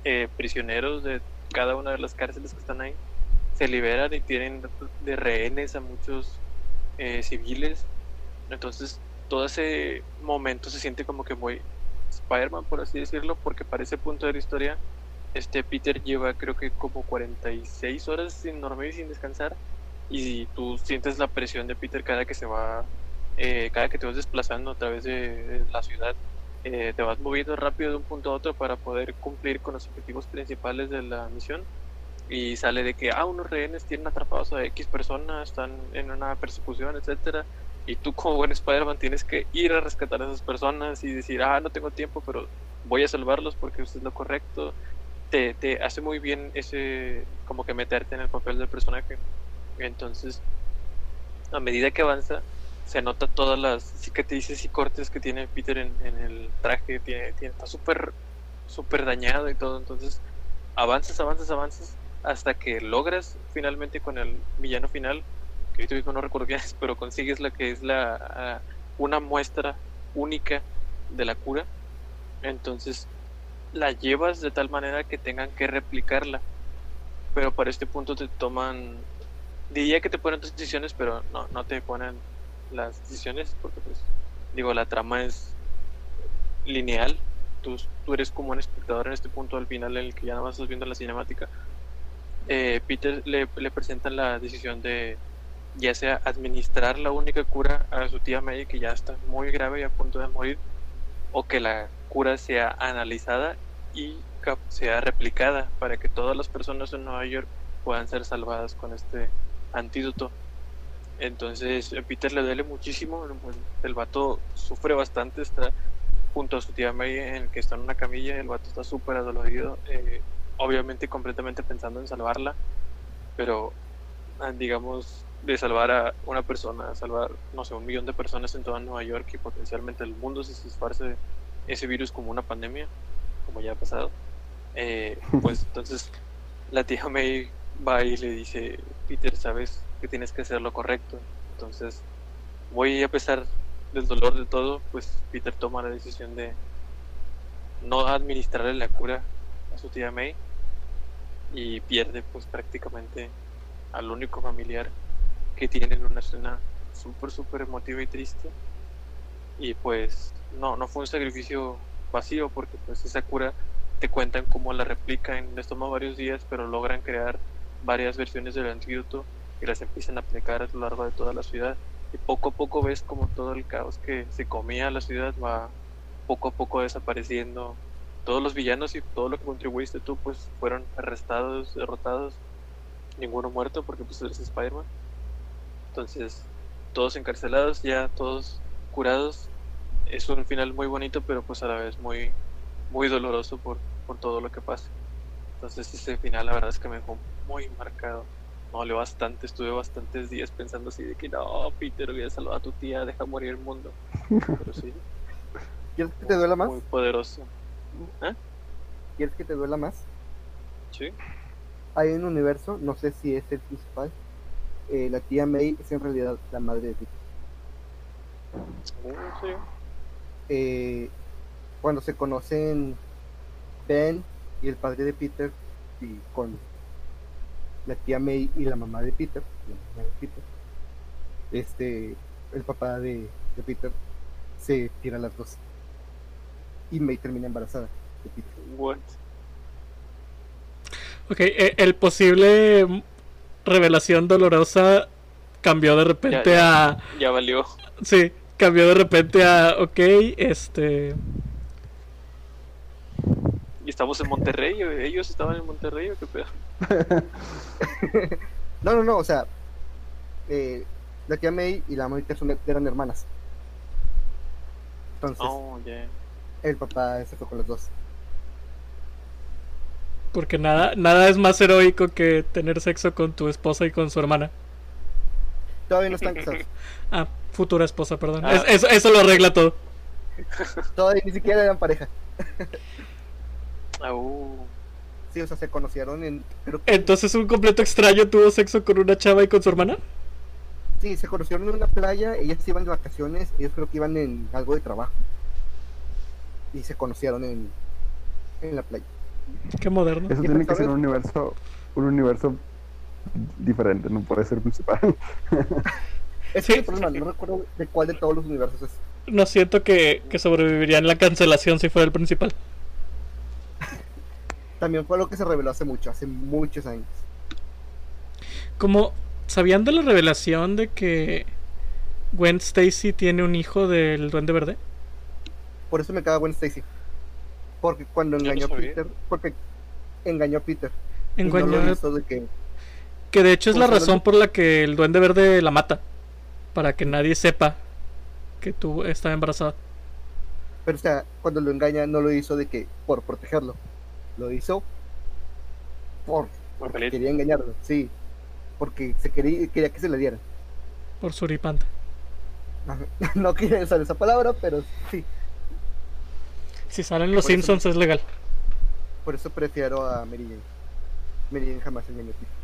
eh, prisioneros de cada una de las cárceles que están ahí se liberan y tienen de rehenes a muchos eh, civiles. Entonces todo ese momento se siente como que muy Spider-Man, por así decirlo, porque para ese punto de la historia, este Peter lleva creo que como 46 horas sin dormir y sin descansar. Y tú sientes la presión de Peter cada que se va eh, cada que te vas desplazando a través de, la ciudad, eh, te vas moviendo rápido de un punto a otro para poder cumplir con los objetivos principales de la misión. Y sale de que, ah, unos rehenes tienen atrapados a X personas, están en una persecución, etcétera. Y tú, como buen Spider-Man, tienes que ir a rescatar a esas personas y decir, ah, no tengo tiempo, pero voy a salvarlos porque esto es lo correcto. Te, te hace muy bien ese, como que meterte en el papel del personaje. Entonces, a medida que avanza, se nota todas las cicatrices y cortes que tiene Peter en, el traje, tiene, está súper súper dañado y todo, entonces avanzas, avanzas, avanzas hasta que logras finalmente con el villano final, que ahorita mismo no recuerdo bien, pero consigues la que es la una muestra única de la cura, entonces la llevas de tal manera que tengan que replicarla, pero para este punto te toman, diría que te ponen dos decisiones, pero no, no te ponen las decisiones, porque pues, digo, la trama es lineal, tú, tú eres como un espectador en este punto al final en el que ya nada más estás viendo la cinemática. Eh, Peter le, le presentan la decisión de ya sea administrar la única cura a su tía May que ya está muy grave y a punto de morir, o que la cura sea analizada y sea replicada para que todas las personas en Nueva York puedan ser salvadas con este antídoto. Entonces a Peter le duele muchísimo, el vato sufre bastante, está junto a su tía May en que está en una camilla, el vato está súper adolorido, eh, obviamente completamente pensando en salvarla, pero ah, digamos de salvar a una persona, salvar, no sé, un millón de personas en toda Nueva York y potencialmente el mundo si se esparce ese virus como una pandemia, como ya ha pasado, eh, pues *laughs* entonces la tía May va y le dice, Peter, ¿sabes? que tienes que hacer lo correcto. Entonces, voy a pesar del dolor de todo, pues Peter toma la decisión de no administrarle la cura a su tía May y pierde pues prácticamente al único familiar que tiene en una escena súper súper emotiva y triste y pues no no fue un sacrificio vacío porque pues esa cura te cuentan cómo la replican les toma varios días pero logran crear varias versiones del antídoto y las empiezan a aplicar a lo largo de toda la ciudad. Y poco a poco ves como todo el caos que se comía la ciudad va poco a poco desapareciendo. Todos los villanos y todo lo que contribuiste tú pues fueron arrestados, derrotados, ninguno muerto porque pues eres Spider-Man. Entonces, todos encarcelados, ya todos curados. Es un final muy bonito, pero pues a la vez muy, muy doloroso por, por todo lo que pasa. Entonces ese final la verdad es que me dejó muy marcado. No, le bastante, estuve bastantes días pensando así de que no, Peter, voy a salvar a tu tía, deja morir el mundo. Pero sí. *laughs* ¿Quieres que te duela más? Muy poderoso. ¿Eh? ¿Quieres que te duela más? Sí. Hay un universo, no sé si es el principal. Eh, la tía May es en realidad la madre de Peter. ¿En serio? Eh, cuando se conocen Ben y el padre de Peter y con la tía May y la mamá de Peter, la mamá de Peter, este, el papá de, de Peter se tira las dos. Y May termina embarazada de Peter. What? Ok, e- el posible revelación dolorosa cambió de repente Ya, a... Ya valió. Sí, cambió de repente a... Ok, este... Y estamos en Monterrey, ¿o ellos estaban en Monterrey o qué pedo. *laughs* No, no, no, o sea, eh, la tía May y la son- eran hermanas. Entonces, Oh. El papá se fue con los dos. Porque nada, nada es más heroico que tener sexo con tu esposa y con su hermana. Todavía no están casados. *laughs* Ah, futura esposa, perdón. Ah. Es- eso, eso lo arregla todo. Todavía ni siquiera eran pareja. Au. *laughs* O sea, se conocieron en. Creo que Entonces un completo extraño tuvo sexo con una chava y con su hermana. sí, se conocieron en una playa. Ellas iban de vacaciones. Ellos creo que iban en algo de trabajo. Y se conocieron en, en la playa. Qué moderno. Eso ¿Y tiene que ser un universo, un universo diferente, no puede ser principal. *laughs* Ese Sí. es el problema. No recuerdo de cuál de todos los universos es. No siento que, que sobreviviría en la cancelación si fuera el principal. También fue lo que se reveló hace mucho, hace muchos años. Como, ¿sabían de la revelación de que Gwen Stacy tiene un hijo del Duende Verde? Por eso me caga Gwen Stacy. Porque cuando engañó a. Peter. Porque engañó a Peter. y En no lo Gwen- hizo de que. que de hecho es la razón por la que el Duende Verde la mata. Para que nadie sepa que tú estaba embarazada. Pero o sea, cuando lo engaña, no lo hizo de que. por protegerlo. Lo hizo. por. Por feliz. quería engañarlo, sí. Porque se quería, quería que se le dieran. Por suripanta. Ajá. *laughs* No quería usar esa palabra, pero sí. Si salen los Por eso- Simpsons es legal. Por eso prefiero a Mary Jane. Mary Jane jamás engañó a Peter.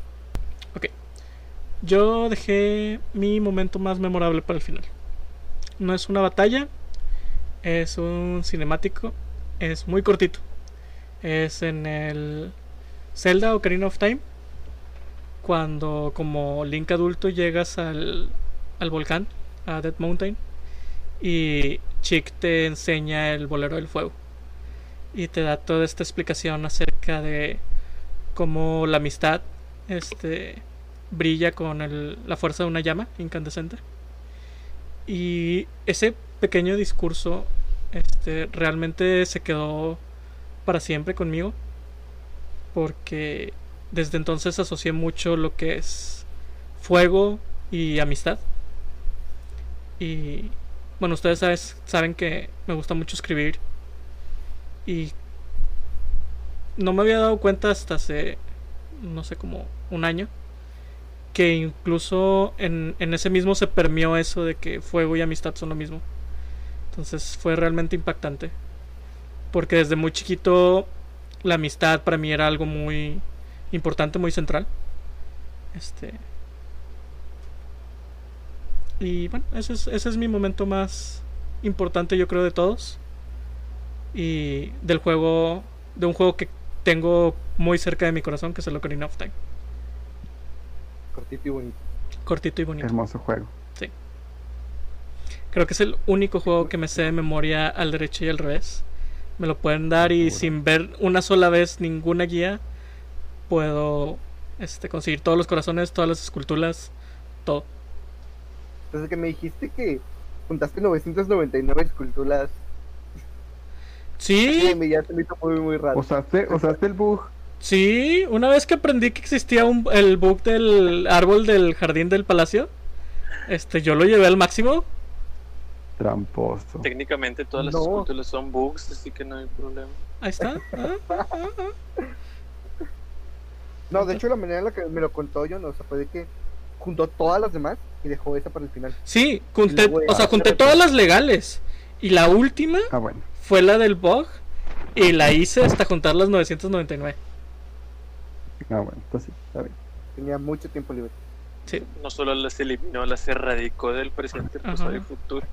Yo dejé mi momento más memorable para el final. No es una batalla, es un cinemático, es muy cortito. Es en el Zelda Ocarina of Time, cuando como Link adulto llegas al, al volcán, a Dead Mountain, y Chick te enseña el bolero del fuego. Y te da toda esta explicación acerca de cómo la amistad este, brilla con el- la fuerza de una llama incandescente. Y ese pequeño discurso este, realmente se quedó para siempre conmigo. Porque desde entonces asocié mucho lo que es fuego y amistad. Y bueno, ustedes sabes- saben que me gusta mucho escribir. Y no me había dado cuenta hasta hace, no sé, como un año que incluso en, en ese mismo se permeó eso de que fuego y amistad son lo mismo. Entonces fue realmente impactante. Porque desde muy chiquito la amistad para mí era algo muy importante, muy central. Este. Y bueno, ese es, ese es mi momento más importante, yo creo, de todos. Y del juego, de un juego que tengo muy cerca de mi corazón, que es el Ocarina of Time. Cortito y bonito. Cortito y bonito. Hermoso juego. Creo que es el único juego que me sé de memoria al derecho y al revés. Me lo pueden dar y Seguro. sin ver una sola vez ninguna guía puedo este, conseguir todos los corazones, todas las esculturas, todo. Entonces que me dijiste que juntaste 999 esculturas. Sí, Sí, me ya se me hizo muy, muy raro. ¿Usaste, usaste el bug? sí, una vez que aprendí que existía un, el bug del árbol del jardín del palacio, este, yo lo llevé al máximo. Tramposo. Técnicamente todas las No. esculturas son bugs, así que no hay problema. Ahí está. *laughs* Ah, ah, ah. No, de hecho la manera en la que me lo contó yo, no, o sea, fue de que juntó todas las demás y dejó esa para el final. Sí, junté, luego o sea, junté todas las legales. Y la última Ah, bueno. fue la del bug y la hice hasta juntar las 999. Ah, bueno. Pues sí, está bien. Tenía mucho tiempo libre. Sí. No solo las eliminó, las erradicó del presente, pasado y el futuro.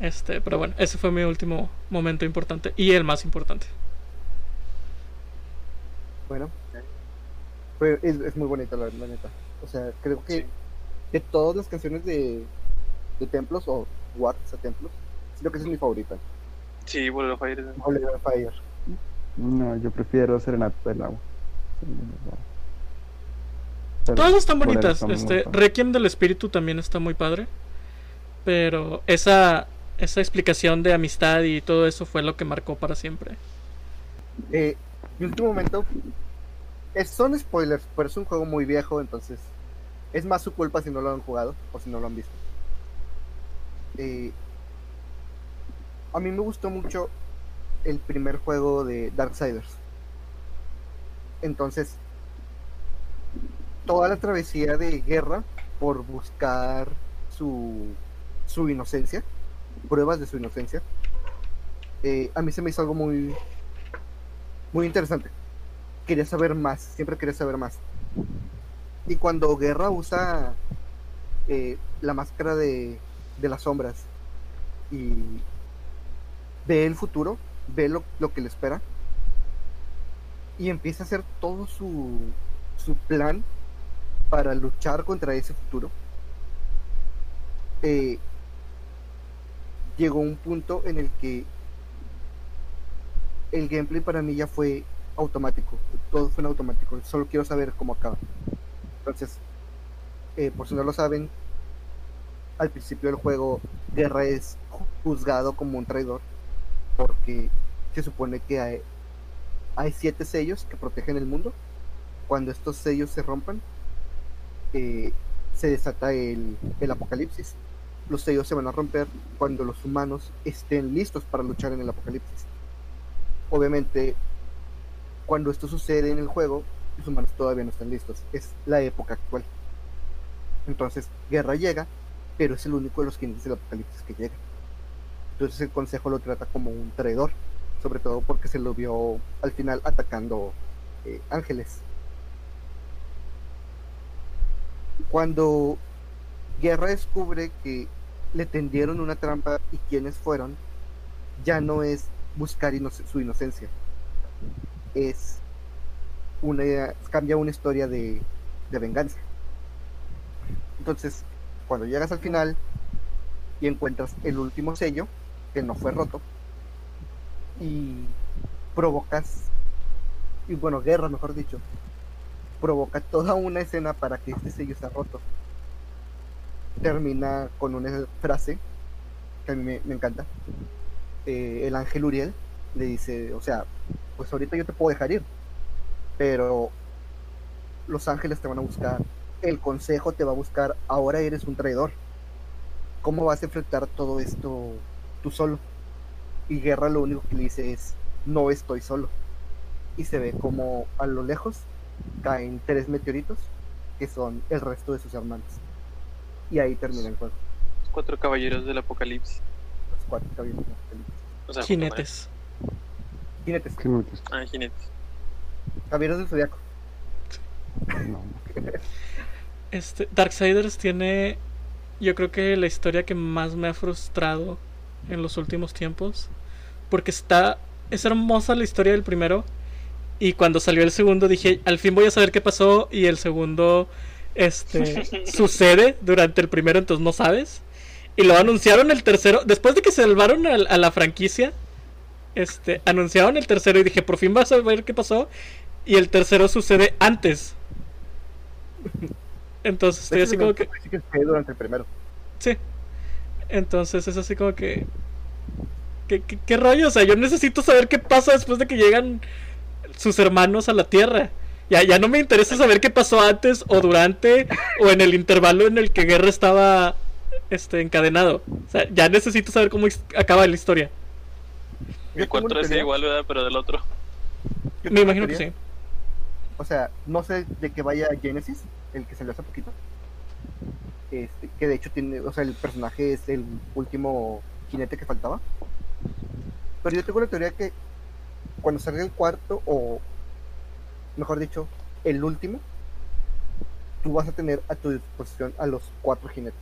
Este, pero bueno, ese fue mi último momento importante y el más importante. Bueno, es, es muy bonita la, la neta. O sea, creo que Sí. de todas las canciones de, de templos o Wats a templos, creo que esa es mi favorita. Sí, World of Fire. Fire. No, yo prefiero Serenata del Agua. Pero Todas están bonitas. Este. Requiem del Espíritu también está muy padre. Pero esa, esa explicación de amistad y todo eso fue lo que marcó para siempre. Eh, mi último momento son spoilers, pero es un juego muy viejo, entonces es más su culpa si no lo han jugado o si no lo han visto. Eh, a mí me gustó mucho el primer juego de Darksiders. Entonces, toda la travesía de guerra por buscar su, su inocencia, pruebas de su inocencia, eh, a mí se me hizo algo muy, muy interesante. Quería saber más, siempre quería saber más. Y cuando Guerra usa eh, la máscara de, de las sombras y ve el futuro, ve lo, lo que le espera y empieza a hacer todo su, su plan para luchar contra ese futuro. Eh, llegó un punto en el que el gameplay para mí ya fue automático, todo fue en automático, solo quiero saber cómo acaba. Entonces, eh, por si no lo saben, al principio del juego, Guerra es juzgado como un traidor porque se supone que hay, siete sellos que protegen el mundo. Cuando estos sellos se rompan, eh, se desata el apocalipsis. Los sellos se van a romper cuando los humanos estén listos para luchar en el apocalipsis. Obviamente, cuando esto sucede en el juego, los humanos todavía no están listos. Es la época actual. Entonces, Guerra llega, pero es el único de los jinetes del apocalipsis que llega. Entonces el consejo lo trata como un traidor, sobre todo porque se lo vio al final atacando eh, ángeles. Cuando Guerra descubre que le tendieron una trampa y quiénes fueron, ya no es buscar su inocencia, es una cambia una historia de, de venganza. Entonces, cuando llegas al final y encuentras el último sello, que no fue roto, y provocas, y bueno, guerra mejor dicho, provoca toda una escena para que este sello sea roto. Termina con una frase que a mí me, encanta. Eh, el ángel Uriel le dice, o sea, pues ahorita yo te puedo dejar ir, pero los ángeles te van a buscar, el consejo te va a buscar, ahora eres un traidor. ¿Cómo vas a enfrentar todo esto tú solo? Y Guerra lo único que le dice es, no estoy solo. Y se ve como a lo lejos caen tres meteoritos que son el resto de sus hermanos. Y ahí termina el juego. Cuatro caballeros del apocalipsis. Los cuatro caballeros del apocalipsis. O sea, Jinetes. Jinetes, ¿Qué me metes? Ah, jinetes. caballeros del zodiaco. No. Este, Darksiders tiene, yo creo que la historia que más me ha frustrado en los últimos tiempos, porque está, es hermosa la historia del primero, y cuando salió el segundo dije, al fin voy a saber qué pasó, y el segundo, este, sucede durante el primero, entonces no sabes, y lo anunciaron el tercero, después de que se salvaron a, a la franquicia, este, anunciaron el tercero y dije, por fin vas a ver qué pasó, y el tercero sucede antes. Entonces estoy así como que. durante el primero. Sí. Entonces es así como que. ¿Qué, qué, qué rollo? O sea, yo necesito saber qué pasa después de que llegan sus hermanos a la Tierra. Ya, ya no me interesa saber qué pasó antes o durante o en el intervalo en el que Guerra estaba este, encadenado. O sea, ya necesito saber cómo acaba la historia. Una 4 es igual, ¿verdad? Pero del otro. yo Me imagino que sí. O sea, no sé de qué vaya Genesis, el que salió hace poquito. Este, que de hecho tiene, o sea, el personaje es el último jinete que faltaba. Pero yo tengo la teoría que cuando salga el cuarto, o mejor dicho, el último, tú vas a tener a tu disposición a los cuatro jinetes.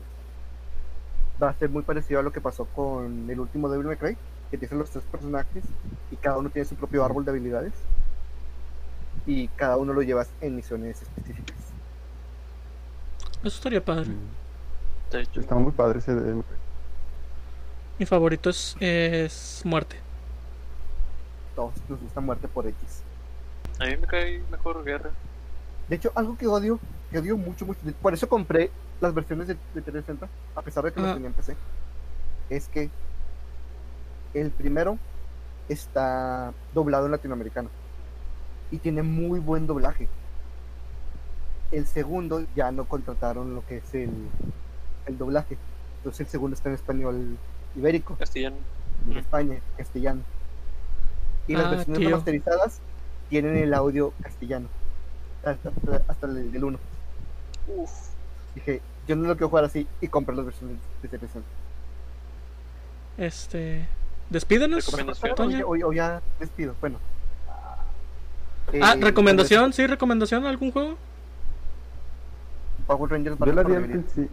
Va a ser muy parecido a lo que pasó con el último Devil May Cry, que tienes los tres personajes y cada uno tiene su propio árbol de habilidades y cada uno lo llevas en misiones específicas. Eso estaría padre. De hecho, Está muy padre ese. de- Mi favorito es, es Muerte. Todos nos gusta muerte por X. a mí me cae mejor guerra. De hecho, algo que odio, que odio mucho, mucho, por eso compré las versiones de, de 360, a pesar de que las Ah. tenía en PC, es que el primero está doblado en latinoamericano y tiene muy buen doblaje. El segundo ya no contrataron lo que es el, el doblaje, entonces el segundo está en español ibérico. Castellano. de Mm. España, castellano. Y las Ah, versiones tío. remasterizadas tienen el audio castellano. Hasta, hasta- hasta el del 1. Uf. Dije, yo no lo quiero jugar así y compré las versiones de versión. Este. Despídenos. Toña. O, o ya despido. Bueno. Ah, Eh, recomendación, sí, recomendación, algún juego. Power Rangers Yo la al principio.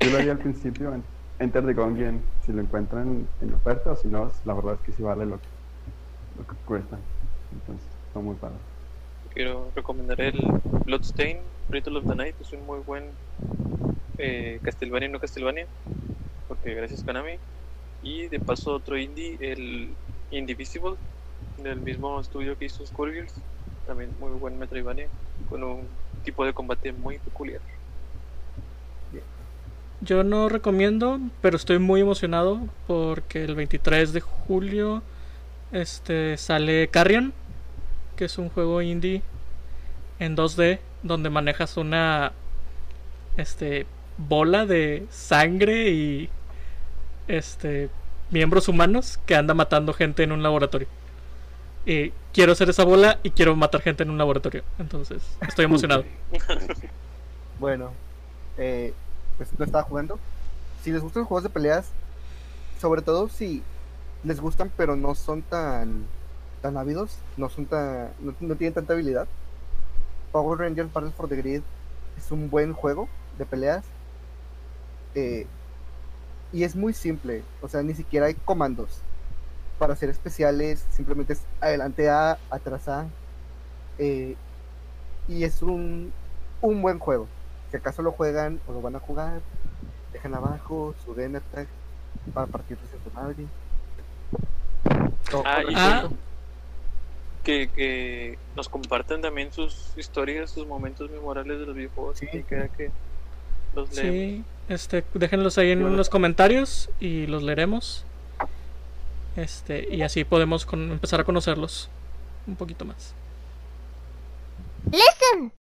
Yo la di al principio en Enter the Gungeon, si lo encuentran en oferta o si no, la verdad es que sí vale lo que, lo que cuesta. Entonces, está muy padre. Quiero recomendar el Bloodstain, Ritual of the Night. Es un muy buen eh, Castlevania no Castlevania. Porque gracias Konami. Y de paso otro indie, el Indivisible, del mismo estudio que hizo Scorpions. También muy buen Metroidvania, con un tipo de combate muy peculiar. Yo no recomiendo, pero estoy muy emocionado porque el 23 de julio este sale Carrion, que es un juego indie en 2D donde manejas una este bola de sangre y este miembros humanos que anda matando gente en un laboratorio. Y quiero ser esa bola y quiero matar gente en un laboratorio. Entonces, estoy emocionado. *laughs* Bueno, eh, pues no estaba jugando. Si les gustan los juegos de peleas, sobre todo si les gustan pero no son tan tan ávidos, no son tan no, no tienen tanta habilidad. Power Rangers Battle for the Grid es un buen juego de peleas. eh, y es muy simple, o sea, ni siquiera hay comandos para hacer especiales, simplemente es adelante A, atrás A. eh, y es un, un buen juego. Si acaso lo juegan o lo van a jugar, dejan abajo su gamer tag para partirse su madre. O- Ah, o y Ah. recuerdo, Que, que nos compartan también sus historias, sus momentos memorables de los videojuegos. Sí. Y que, que los leemos. Sí, este, déjenlos ahí en Yo- los comentarios y los leeremos. Este, y así podemos con- empezar a conocerlos un poquito más. Listen!